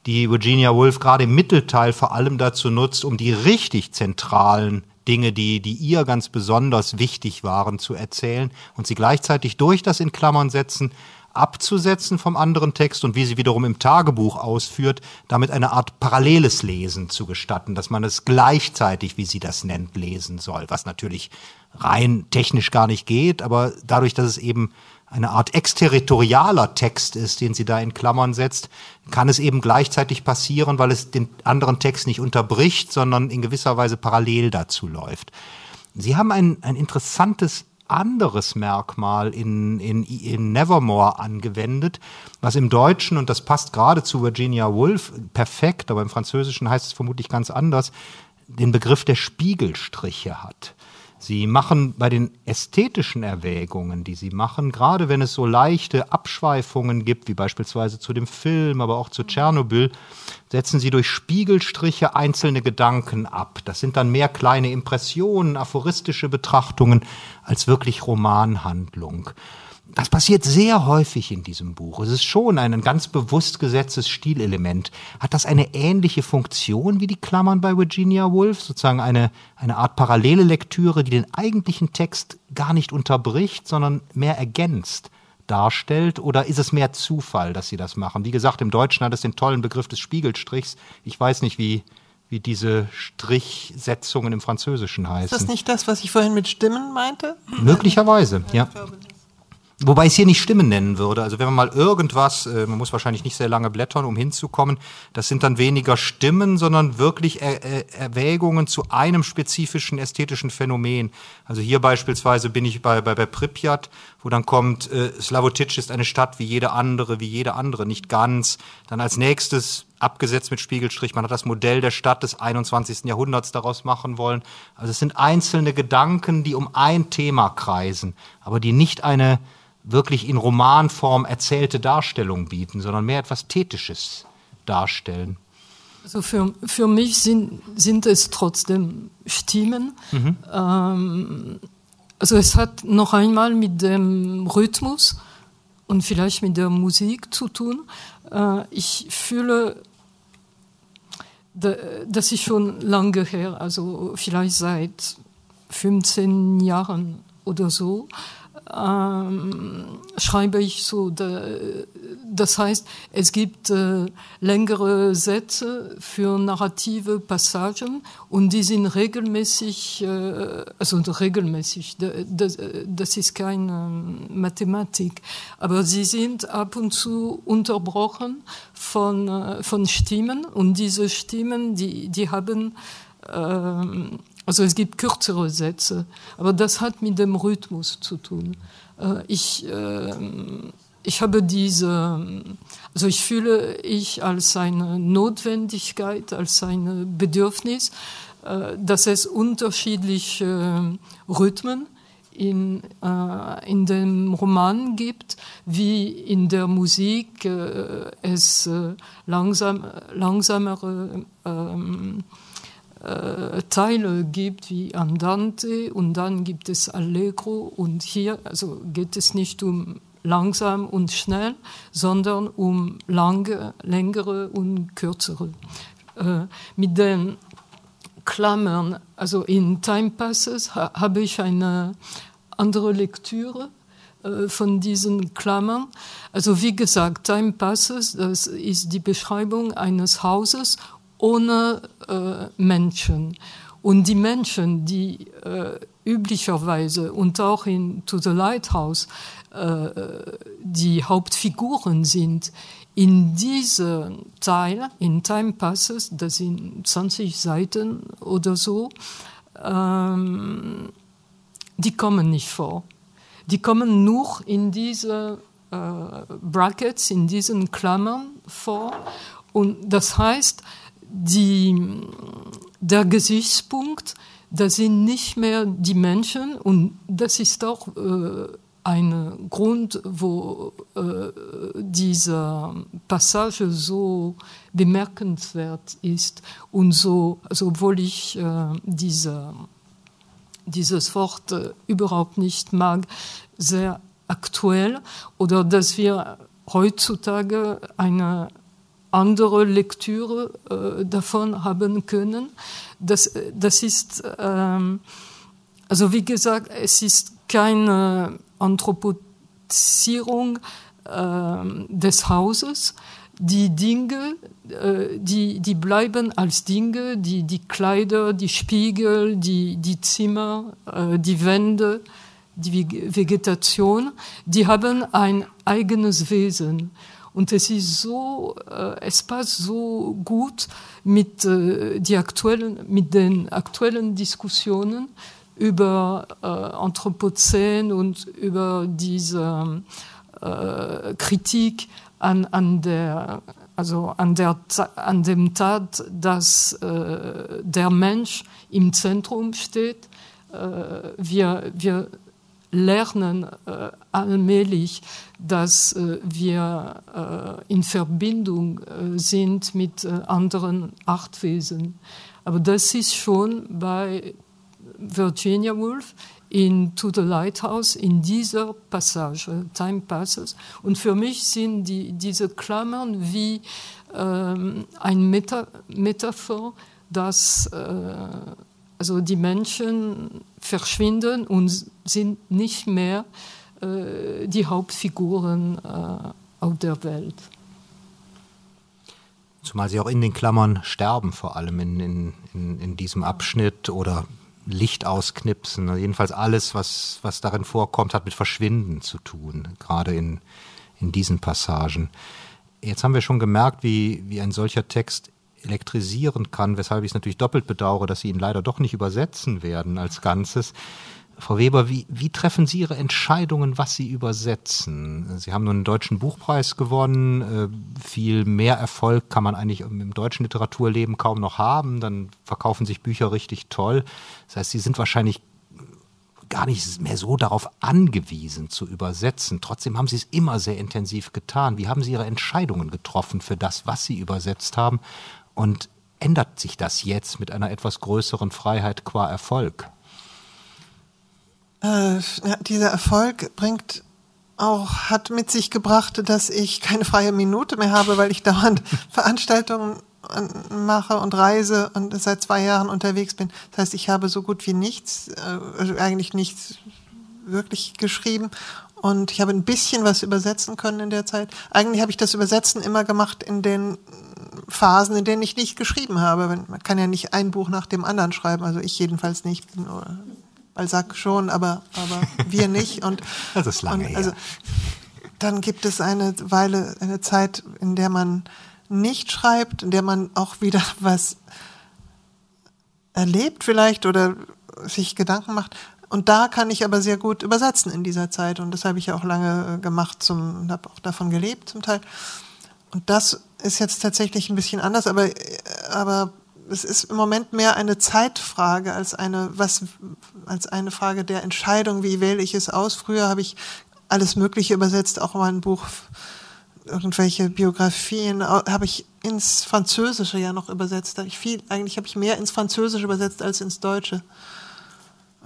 die Virginia Woolf gerade im Mittelteil vor allem dazu nutzt, um die richtig zentralen Dinge, die, die ihr ganz besonders wichtig waren, zu erzählen und sie gleichzeitig durch das in Klammern setzen abzusetzen vom anderen Text und wie sie wiederum im Tagebuch ausführt, damit eine Art paralleles Lesen zu gestatten, dass man es gleichzeitig, wie sie das nennt, lesen soll, was natürlich rein technisch gar nicht geht, aber dadurch, dass es eben eine Art exterritorialer Text ist, den sie da in Klammern setzt, kann es eben gleichzeitig passieren, weil es den anderen Text nicht unterbricht, sondern in gewisser Weise parallel dazu läuft. Sie haben ein, ein interessantes anderes Merkmal in, in, in Nevermore angewendet, was im Deutschen, und das passt gerade zu Virginia Woolf perfekt, aber im Französischen heißt es vermutlich ganz anders, den Begriff der Spiegelstriche hat. Sie machen bei den ästhetischen Erwägungen, die Sie machen, gerade wenn es so leichte Abschweifungen gibt, wie beispielsweise zu dem Film, aber auch zu Tschernobyl, setzen Sie durch Spiegelstriche einzelne Gedanken ab. Das sind dann mehr kleine Impressionen, aphoristische Betrachtungen als wirklich Romanhandlung das passiert sehr häufig in diesem Buch. Es ist schon ein ganz bewusst gesetztes Stilelement. Hat das eine ähnliche Funktion wie die Klammern bei Virginia Woolf? Sozusagen eine, eine Art parallele Lektüre, die den eigentlichen Text gar nicht unterbricht, sondern mehr ergänzt darstellt? Oder ist es mehr Zufall, dass Sie das machen? Wie gesagt, im Deutschen hat es den tollen Begriff des Spiegelstrichs. Ich weiß nicht, wie, wie diese Strichsetzungen im Französischen heißen. Ist das nicht das, was ich vorhin mit Stimmen meinte? Möglicherweise, ja. ja. Wobei ich es hier nicht Stimmen nennen würde. Also wenn man mal irgendwas, äh, man muss wahrscheinlich nicht sehr lange blättern, um hinzukommen, das sind dann weniger Stimmen, sondern wirklich er er Erwägungen zu einem spezifischen ästhetischen Phänomen. Also hier beispielsweise bin ich bei, bei, bei Pripyat, wo dann kommt, äh, Slavotitsch ist eine Stadt wie jede andere, wie jede andere, nicht ganz. Dann als nächstes abgesetzt mit Spiegelstrich. Man hat das Modell der Stadt des 21. Jahrhunderts daraus machen wollen. Also es sind einzelne Gedanken, die um ein Thema kreisen, aber die nicht eine wirklich in Romanform erzählte Darstellung bieten, sondern mehr etwas Tätisches darstellen. Also für, für mich sind, sind es trotzdem Stimmen. Mhm. Ähm, also es hat noch einmal mit dem Rhythmus und vielleicht mit der Musik zu tun. Äh, ich fühle, das ist schon lange her, also vielleicht seit 15 Jahren oder so, ähm, schreibe ich so. Das heißt, es gibt äh, längere Sätze für narrative Passagen und die sind regelmäßig, äh, also regelmäßig, das, das ist keine Mathematik, aber sie sind ab und zu unterbrochen von, äh, von Stimmen und diese Stimmen, die, die haben ähm, also es gibt kürzere Sätze, aber das hat mit dem Rhythmus zu tun. Äh, ich, äh, ich habe diese, also ich fühle ich als eine Notwendigkeit, als ein Bedürfnis, äh, dass es unterschiedliche Rhythmen in, äh, in dem Roman gibt, wie in der Musik äh, es äh, langsam, langsamere ähm, äh, Teile gibt wie Andante und dann gibt es Allegro und hier also geht es nicht um langsam und schnell, sondern um lange, längere und kürzere. Äh, mit den Klammern, also in Time Passes ha, habe ich eine andere Lektüre äh, von diesen Klammern. Also wie gesagt, Time Passes, das ist die Beschreibung eines Hauses ohne äh, Menschen. Und die Menschen, die äh, üblicherweise und auch in To the Lighthouse äh, die Hauptfiguren sind. In diesem Teil, in Time Passes, das sind 20 Seiten oder so, ähm, die kommen nicht vor. Die kommen nur in diese äh, Brackets, in diesen Klammern vor. Und das heißt, die, der Gesichtspunkt, das sind nicht mehr die Menschen und das ist auch äh, ein Grund, wo äh, diese Passage so bemerkenswert ist und so, also obwohl ich äh, diese, dieses Wort äh, überhaupt nicht mag, sehr aktuell oder dass wir heutzutage eine andere Lektüre äh, davon haben können. Das, das ist, ähm, also wie gesagt, es ist keine Anthropozierung äh, des Hauses. Die Dinge, äh, die, die bleiben als Dinge, die, die Kleider, die Spiegel, die, die Zimmer, äh, die Wände, die Vegetation, die haben ein eigenes Wesen. Und es ist so, äh, es passt so gut mit, äh, die aktuellen, mit den aktuellen Diskussionen über äh, Anthropozän und über diese äh, Kritik an, an der also an, der, an dem Tat, dass äh, der Mensch im Zentrum steht. Äh, wir, wir lernen äh, allmählich, dass äh, wir äh, in Verbindung äh, sind mit äh, anderen Artwesen. Aber das ist schon bei Virginia Woolf in To the Lighthouse in dieser Passage, Time Passes. Und für mich sind die, diese Klammern wie ähm, ein Meta Metaphor, dass äh, also die Menschen verschwinden und sind nicht mehr äh, die Hauptfiguren äh, auf der Welt. Zumal sie auch in den Klammern sterben, vor allem in, in, in, in diesem Abschnitt oder Licht ausknipsen. Also jedenfalls alles, was, was darin vorkommt, hat mit Verschwinden zu tun, gerade in, in diesen Passagen. Jetzt haben wir schon gemerkt, wie, wie ein solcher Text elektrisieren kann, weshalb ich es natürlich doppelt bedauere, dass Sie ihn leider doch nicht übersetzen werden als Ganzes. Frau Weber, wie, wie treffen Sie Ihre Entscheidungen, was Sie übersetzen? Sie haben nun einen deutschen Buchpreis gewonnen. Äh, viel mehr Erfolg kann man eigentlich im deutschen Literaturleben kaum noch haben. Dann verkaufen sich Bücher richtig toll. Das heißt, Sie sind wahrscheinlich gar nicht mehr so darauf angewiesen zu übersetzen. Trotzdem haben Sie es immer sehr intensiv getan. Wie haben Sie Ihre Entscheidungen getroffen für das, was Sie übersetzt haben? Und ändert sich das jetzt mit einer etwas größeren Freiheit qua Erfolg? Äh, dieser Erfolg bringt auch, hat mit sich gebracht, dass ich keine freie Minute mehr habe, weil ich dauernd Veranstaltungen mache und reise und seit zwei Jahren unterwegs bin. Das heißt, ich habe so gut wie nichts, äh, also eigentlich nichts wirklich geschrieben und ich habe ein bisschen was übersetzen können in der Zeit. Eigentlich habe ich das Übersetzen immer gemacht in den Phasen, in denen ich nicht geschrieben habe. Man kann ja nicht ein Buch nach dem anderen schreiben, also ich jedenfalls nicht. Bin Balzac schon, aber, aber wir nicht. Und, das ist lange und, also, Dann gibt es eine Weile, eine Zeit, in der man nicht schreibt, in der man auch wieder was erlebt vielleicht oder sich Gedanken macht. Und da kann ich aber sehr gut übersetzen in dieser Zeit. Und das habe ich auch lange äh, gemacht, zum, habe auch davon gelebt zum Teil. Und das ist jetzt tatsächlich ein bisschen anders, aber, äh, aber es ist im Moment mehr eine Zeitfrage als eine, was, als eine Frage der Entscheidung, wie wähle ich es aus. Früher habe ich alles Mögliche übersetzt, auch mal ein Buch, irgendwelche Biografien, habe ich ins Französische ja noch übersetzt. Da ich viel, eigentlich habe ich mehr ins Französische übersetzt als ins Deutsche.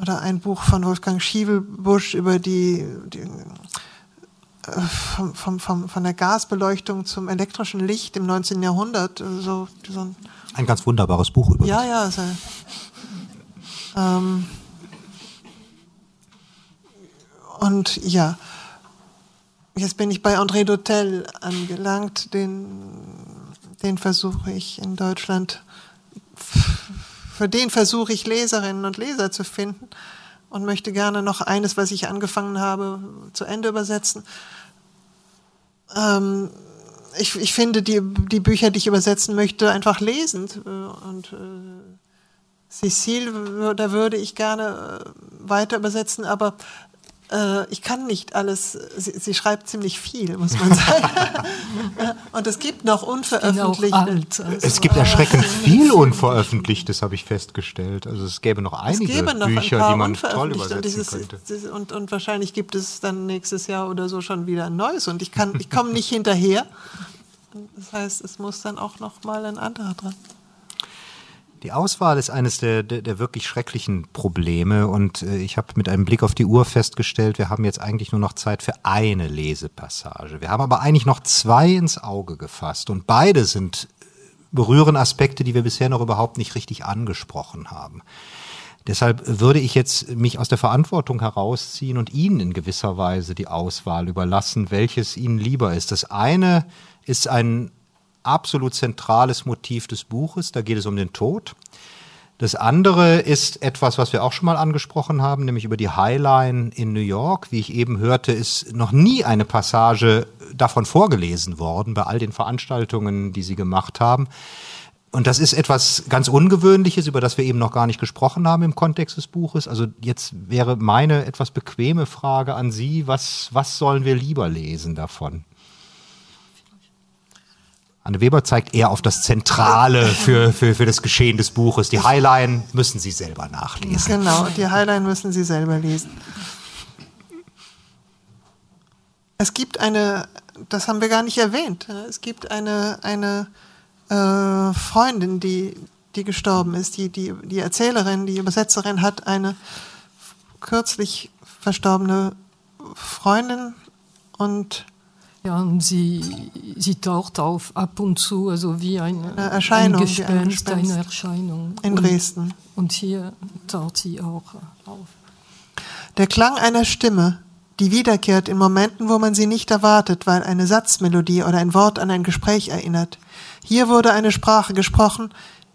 Oder ein Buch von Wolfgang Schiebelbusch über die, die äh, vom, vom, vom, von der Gasbeleuchtung zum elektrischen Licht im 19. Jahrhundert. So, so ein ein ganz wunderbares Buch übrigens. Ja, ja. Also, ähm, und ja, jetzt bin ich bei André Dautel angelangt. Den, den versuche ich in Deutschland, für den versuche ich Leserinnen und Leser zu finden. und möchte gerne noch eines, was ich angefangen habe, zu Ende übersetzen. Ähm, ich, ich finde die, die Bücher, die ich übersetzen möchte, einfach lesend. Und äh, Cecile, da würde ich gerne äh, weiter übersetzen, aber äh, ich kann nicht alles. Sie, sie, schreibt ziemlich viel, muss man sagen. und es gibt noch unveröffentlichte. Alt, also. Es gibt erschreckend viel Unveröffentlichtes, habe ich festgestellt. Also es gäbe noch einige noch Bücher, ein die man toll übersetzen und dieses, könnte. Und, und, wahrscheinlich gibt es dann nächstes Jahr oder so schon wieder ein neues. Und ich kann, ich komme nicht hinterher. Das heißt, es muss dann auch noch mal ein anderer dran. Die Auswahl ist eines der, der, der wirklich schrecklichen Probleme und äh, ich habe mit einem Blick auf die Uhr festgestellt, wir haben jetzt eigentlich nur noch Zeit für eine Lesepassage. Wir haben aber eigentlich noch zwei ins Auge gefasst und beide sind äh, berühren Aspekte, die wir bisher noch überhaupt nicht richtig angesprochen haben. Deshalb würde ich jetzt mich aus der Verantwortung herausziehen und Ihnen in gewisser Weise die Auswahl überlassen, welches Ihnen lieber ist. Das eine ist ein absolut zentrales Motiv des Buches. Da geht es um den Tod. Das andere ist etwas, was wir auch schon mal angesprochen haben, nämlich über die Highline in New York. Wie ich eben hörte, ist noch nie eine Passage davon vorgelesen worden bei all den Veranstaltungen, die Sie gemacht haben. Und das ist etwas ganz Ungewöhnliches, über das wir eben noch gar nicht gesprochen haben im Kontext des Buches. Also jetzt wäre meine etwas bequeme Frage an Sie, was, was sollen wir lieber lesen davon? Anne Weber zeigt eher auf das Zentrale für, für, für das Geschehen des Buches. Die Highline müssen Sie selber nachlesen. Genau, die Highline müssen Sie selber lesen. Es gibt eine, das haben wir gar nicht erwähnt, es gibt eine, eine äh, Freundin, die, die gestorben ist. Die, die, die Erzählerin, die Übersetzerin hat eine kürzlich verstorbene Freundin und ja, und sie, sie taucht auf ab und zu, also wie eine, eine Erscheinung, ein Gespenst, ein Gespenst eine Erscheinung. In Dresden. Und, und hier taucht sie auch auf. Der Klang einer Stimme, die wiederkehrt in Momenten, wo man sie nicht erwartet, weil eine Satzmelodie oder ein Wort an ein Gespräch erinnert. Hier wurde eine Sprache gesprochen,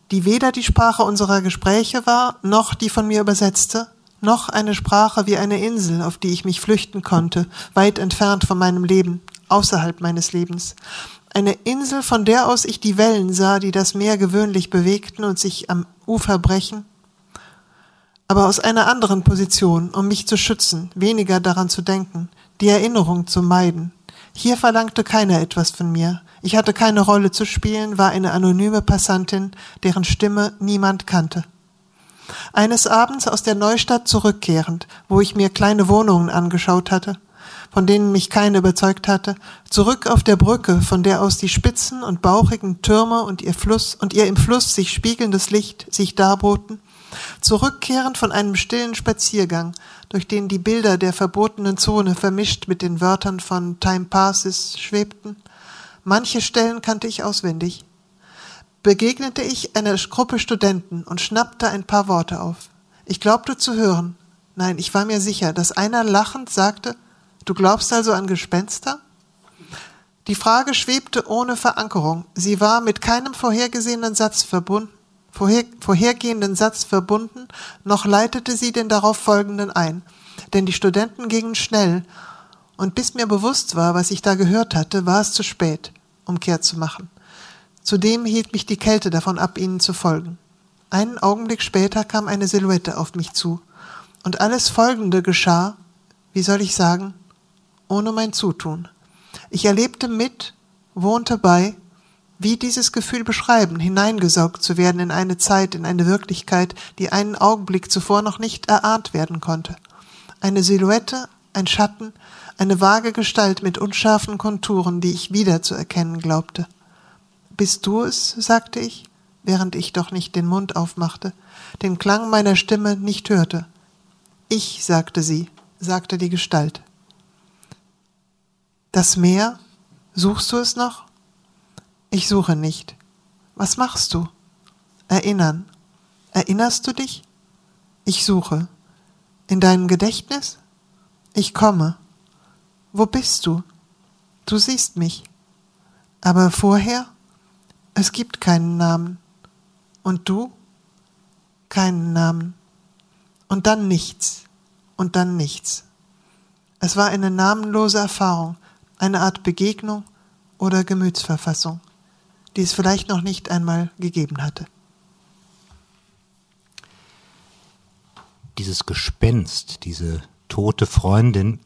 die weder die Sprache unserer Gespräche war, noch die von mir übersetzte, noch eine Sprache wie eine Insel, auf die ich mich flüchten konnte, weit entfernt von meinem Leben, außerhalb meines Lebens. Eine Insel, von der aus ich die Wellen sah, die das Meer gewöhnlich bewegten und sich am Ufer brechen, aber aus einer anderen Position, um mich zu schützen, weniger daran zu denken, die Erinnerung zu meiden. Hier verlangte keiner etwas von mir. Ich hatte keine Rolle zu spielen, war eine anonyme Passantin, deren Stimme niemand kannte. Eines Abends aus der Neustadt zurückkehrend, wo ich mir kleine Wohnungen angeschaut hatte, von denen mich keine überzeugt hatte, zurück auf der Brücke, von der aus die spitzen und bauchigen Türme und ihr Fluss und ihr im Fluss sich spiegelndes Licht sich darboten, zurückkehrend von einem stillen Spaziergang, durch den die Bilder der verbotenen Zone vermischt mit den Wörtern von Time Passes schwebten. Manche Stellen kannte ich auswendig. Begegnete ich einer Gruppe Studenten und schnappte ein paar Worte auf. Ich glaubte zu hören, nein, ich war mir sicher, dass einer lachend sagte, Du glaubst also an Gespenster? Die Frage schwebte ohne Verankerung. Sie war mit keinem vorhergesehenen Satz verbunden, vorher, vorhergehenden Satz verbunden, noch leitete sie den darauf folgenden ein. Denn die Studenten gingen schnell, und bis mir bewusst war, was ich da gehört hatte, war es zu spät, um Kehr zu machen. Zudem hielt mich die Kälte davon ab, ihnen zu folgen. Einen Augenblick später kam eine Silhouette auf mich zu, und alles Folgende geschah, wie soll ich sagen, ohne mein Zutun. Ich erlebte mit, wohnte bei, wie dieses Gefühl beschreiben, hineingesaugt zu werden in eine Zeit, in eine Wirklichkeit, die einen Augenblick zuvor noch nicht erahnt werden konnte. Eine Silhouette, ein Schatten, eine vage Gestalt mit unscharfen Konturen, die ich wieder zu erkennen glaubte. Bist du es? sagte ich, während ich doch nicht den Mund aufmachte, den Klang meiner Stimme nicht hörte. Ich, sagte sie, sagte die Gestalt. Das Meer? Suchst du es noch? Ich suche nicht. Was machst du? Erinnern. Erinnerst du dich? Ich suche. In deinem Gedächtnis? Ich komme. Wo bist du? Du siehst mich. Aber vorher? Es gibt keinen Namen. Und du? Keinen Namen. Und dann nichts. und dann nichts. Es war eine namenlose Erfahrung, eine Art Begegnung oder Gemütsverfassung, die es vielleicht noch nicht einmal gegeben hatte. Dieses Gespenst, diese tote Freundin,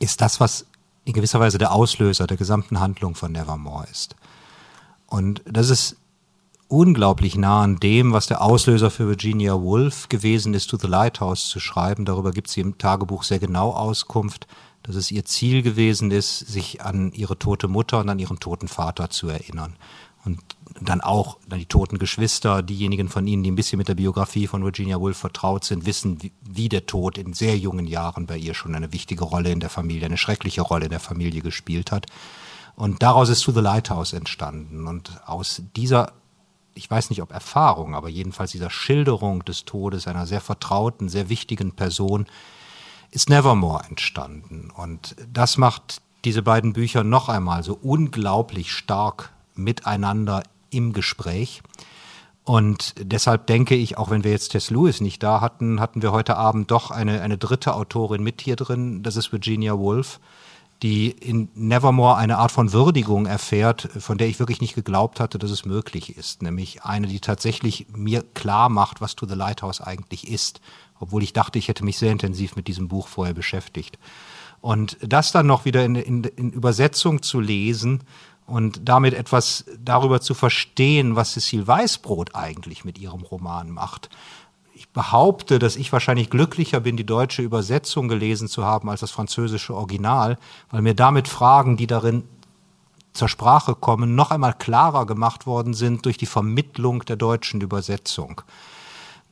ist das, was in gewisser Weise der Auslöser der gesamten Handlung von Nevermore ist. Und das ist unglaublich nah an dem, was der Auslöser für Virginia Woolf gewesen ist, To the Lighthouse zu schreiben. Darüber gibt sie im Tagebuch sehr genau Auskunft, dass es ihr Ziel gewesen ist, sich an ihre tote Mutter und an ihren toten Vater zu erinnern. Und dann auch dann die toten Geschwister, diejenigen von Ihnen, die ein bisschen mit der Biografie von Virginia Woolf vertraut sind, wissen, wie, wie der Tod in sehr jungen Jahren bei ihr schon eine wichtige Rolle in der Familie, eine schreckliche Rolle in der Familie gespielt hat. Und daraus ist To the Lighthouse entstanden. Und aus dieser ich weiß nicht ob Erfahrung, aber jedenfalls dieser Schilderung des Todes einer sehr vertrauten, sehr wichtigen Person ist Nevermore entstanden. Und das macht diese beiden Bücher noch einmal so unglaublich stark miteinander im Gespräch. Und deshalb denke ich, auch wenn wir jetzt Tess Lewis nicht da hatten, hatten wir heute Abend doch eine, eine dritte Autorin mit hier drin. Das ist Virginia Woolf die in Nevermore eine Art von Würdigung erfährt, von der ich wirklich nicht geglaubt hatte, dass es möglich ist. Nämlich eine, die tatsächlich mir klar macht, was To the Lighthouse eigentlich ist. Obwohl ich dachte, ich hätte mich sehr intensiv mit diesem Buch vorher beschäftigt. Und das dann noch wieder in, in, in Übersetzung zu lesen und damit etwas darüber zu verstehen, was Cecile Weißbrot eigentlich mit ihrem Roman macht, ich behaupte, dass ich wahrscheinlich glücklicher bin, die deutsche Übersetzung gelesen zu haben als das französische Original, weil mir damit Fragen, die darin zur Sprache kommen, noch einmal klarer gemacht worden sind durch die Vermittlung der deutschen Übersetzung.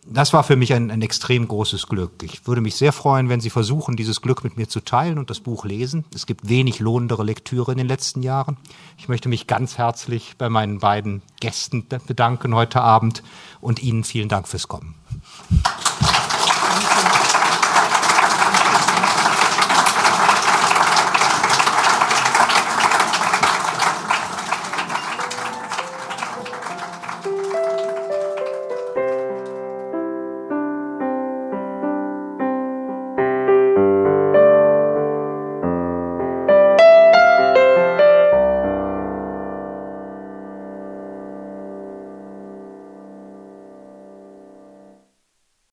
Das war für mich ein, ein extrem großes Glück. Ich würde mich sehr freuen, wenn Sie versuchen, dieses Glück mit mir zu teilen und das Buch lesen. Es gibt wenig lohnendere Lektüre in den letzten Jahren. Ich möchte mich ganz herzlich bei meinen beiden Gästen bedanken heute Abend und Ihnen vielen Dank fürs Kommen.